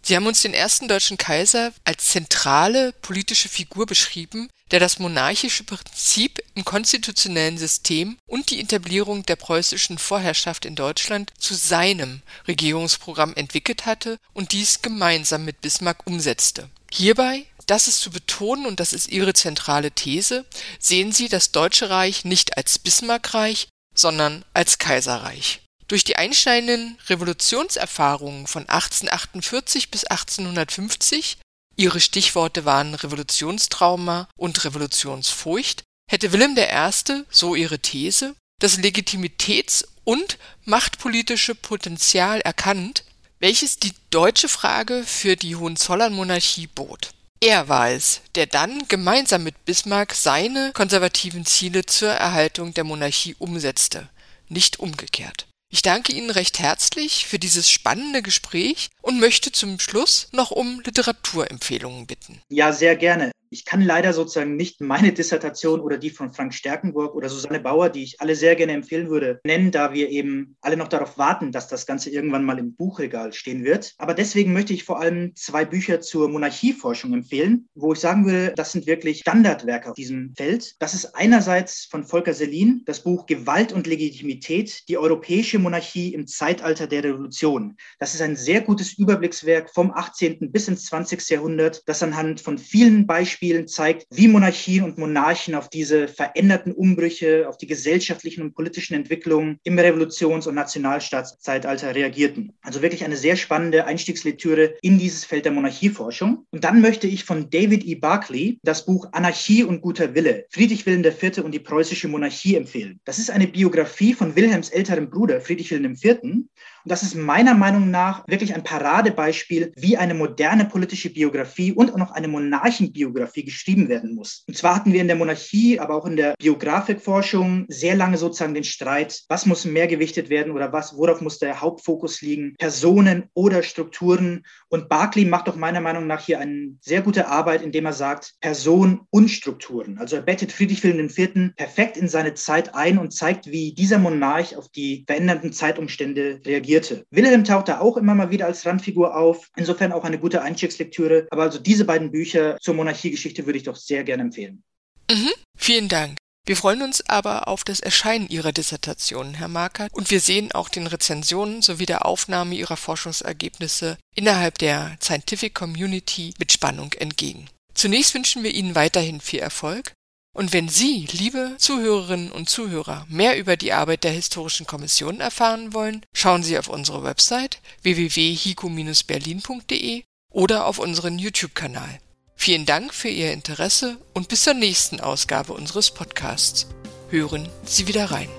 Sie haben uns den ersten deutschen Kaiser als zentrale politische Figur beschrieben, der das monarchische Prinzip im konstitutionellen System und die Etablierung der preußischen Vorherrschaft in Deutschland zu seinem Regierungsprogramm entwickelt hatte und dies gemeinsam mit Bismarck umsetzte. Hierbei, das ist zu betonen und das ist Ihre zentrale These, sehen Sie das Deutsche Reich nicht als Bismarckreich, sondern als Kaiserreich. Durch die einschneidenden Revolutionserfahrungen von 1848 bis 1850 Ihre Stichworte waren Revolutionstrauma und Revolutionsfurcht, hätte Wilhelm I., so ihre These, das Legitimitäts- und machtpolitische Potenzial erkannt, welches die deutsche Frage für die Hohenzollernmonarchie bot. Er war es, der dann gemeinsam mit Bismarck seine konservativen Ziele zur Erhaltung der Monarchie umsetzte, nicht umgekehrt. Ich danke Ihnen recht herzlich für dieses spannende Gespräch und möchte zum Schluss noch um Literaturempfehlungen bitten. Ja, sehr gerne. Ich kann leider sozusagen nicht meine Dissertation oder die von Frank Stärkenburg oder Susanne Bauer, die ich alle sehr gerne empfehlen würde, nennen, da wir eben alle noch darauf warten, dass das Ganze irgendwann mal im Buchregal stehen wird. Aber deswegen möchte ich vor allem zwei Bücher zur Monarchieforschung empfehlen, wo ich sagen würde, das sind wirklich Standardwerke auf diesem Feld. Das ist einerseits von Volker Selin das Buch Gewalt und Legitimität, die europäische Monarchie im Zeitalter der Revolution. Das ist ein sehr gutes Überblickswerk vom 18. bis ins 20. Jahrhundert, das anhand von vielen Beispielen zeigt, wie Monarchien und Monarchen auf diese veränderten Umbrüche, auf die gesellschaftlichen und politischen Entwicklungen im Revolutions- und Nationalstaatszeitalter reagierten. Also wirklich eine sehr spannende Einstiegslektüre in dieses Feld der Monarchieforschung. Und dann möchte ich von David E. Barclay das Buch Anarchie und guter Wille, Friedrich Wilhelm IV. und die preußische Monarchie empfehlen. Das ist eine Biografie von Wilhelms älterem Bruder Friedrich Wilhelm IV. Und das ist meiner Meinung nach wirklich ein Paradebeispiel, wie eine moderne politische Biografie und auch noch eine Monarchenbiografie geschrieben werden muss. Und zwar hatten wir in der Monarchie, aber auch in der Biografikforschung sehr lange sozusagen den Streit, was muss mehr gewichtet werden oder was, worauf muss der Hauptfokus liegen, Personen oder Strukturen. Und Barclay macht doch meiner Meinung nach hier eine sehr gute Arbeit, indem er sagt, Person und Strukturen. Also er bettet Friedrich Wilhelm IV. perfekt in seine Zeit ein und zeigt, wie dieser Monarch auf die verändernden Zeitumstände reagierte. Wilhelm taucht da auch immer mal wieder als Randfigur auf. Insofern auch eine gute Einstiegslektüre. Aber also diese beiden Bücher zur Monarchiegeschichte würde ich doch sehr gerne empfehlen. Mhm, vielen Dank. Wir freuen uns aber auf das Erscheinen Ihrer Dissertation, Herr Markert, und wir sehen auch den Rezensionen sowie der Aufnahme Ihrer Forschungsergebnisse innerhalb der Scientific Community mit Spannung entgegen. Zunächst wünschen wir Ihnen weiterhin viel Erfolg und wenn Sie, liebe Zuhörerinnen und Zuhörer, mehr über die Arbeit der Historischen Kommission erfahren wollen, schauen Sie auf unsere Website www.hico-berlin.de oder auf unseren YouTube-Kanal. Vielen Dank für Ihr Interesse und bis zur nächsten Ausgabe unseres Podcasts. Hören Sie wieder rein.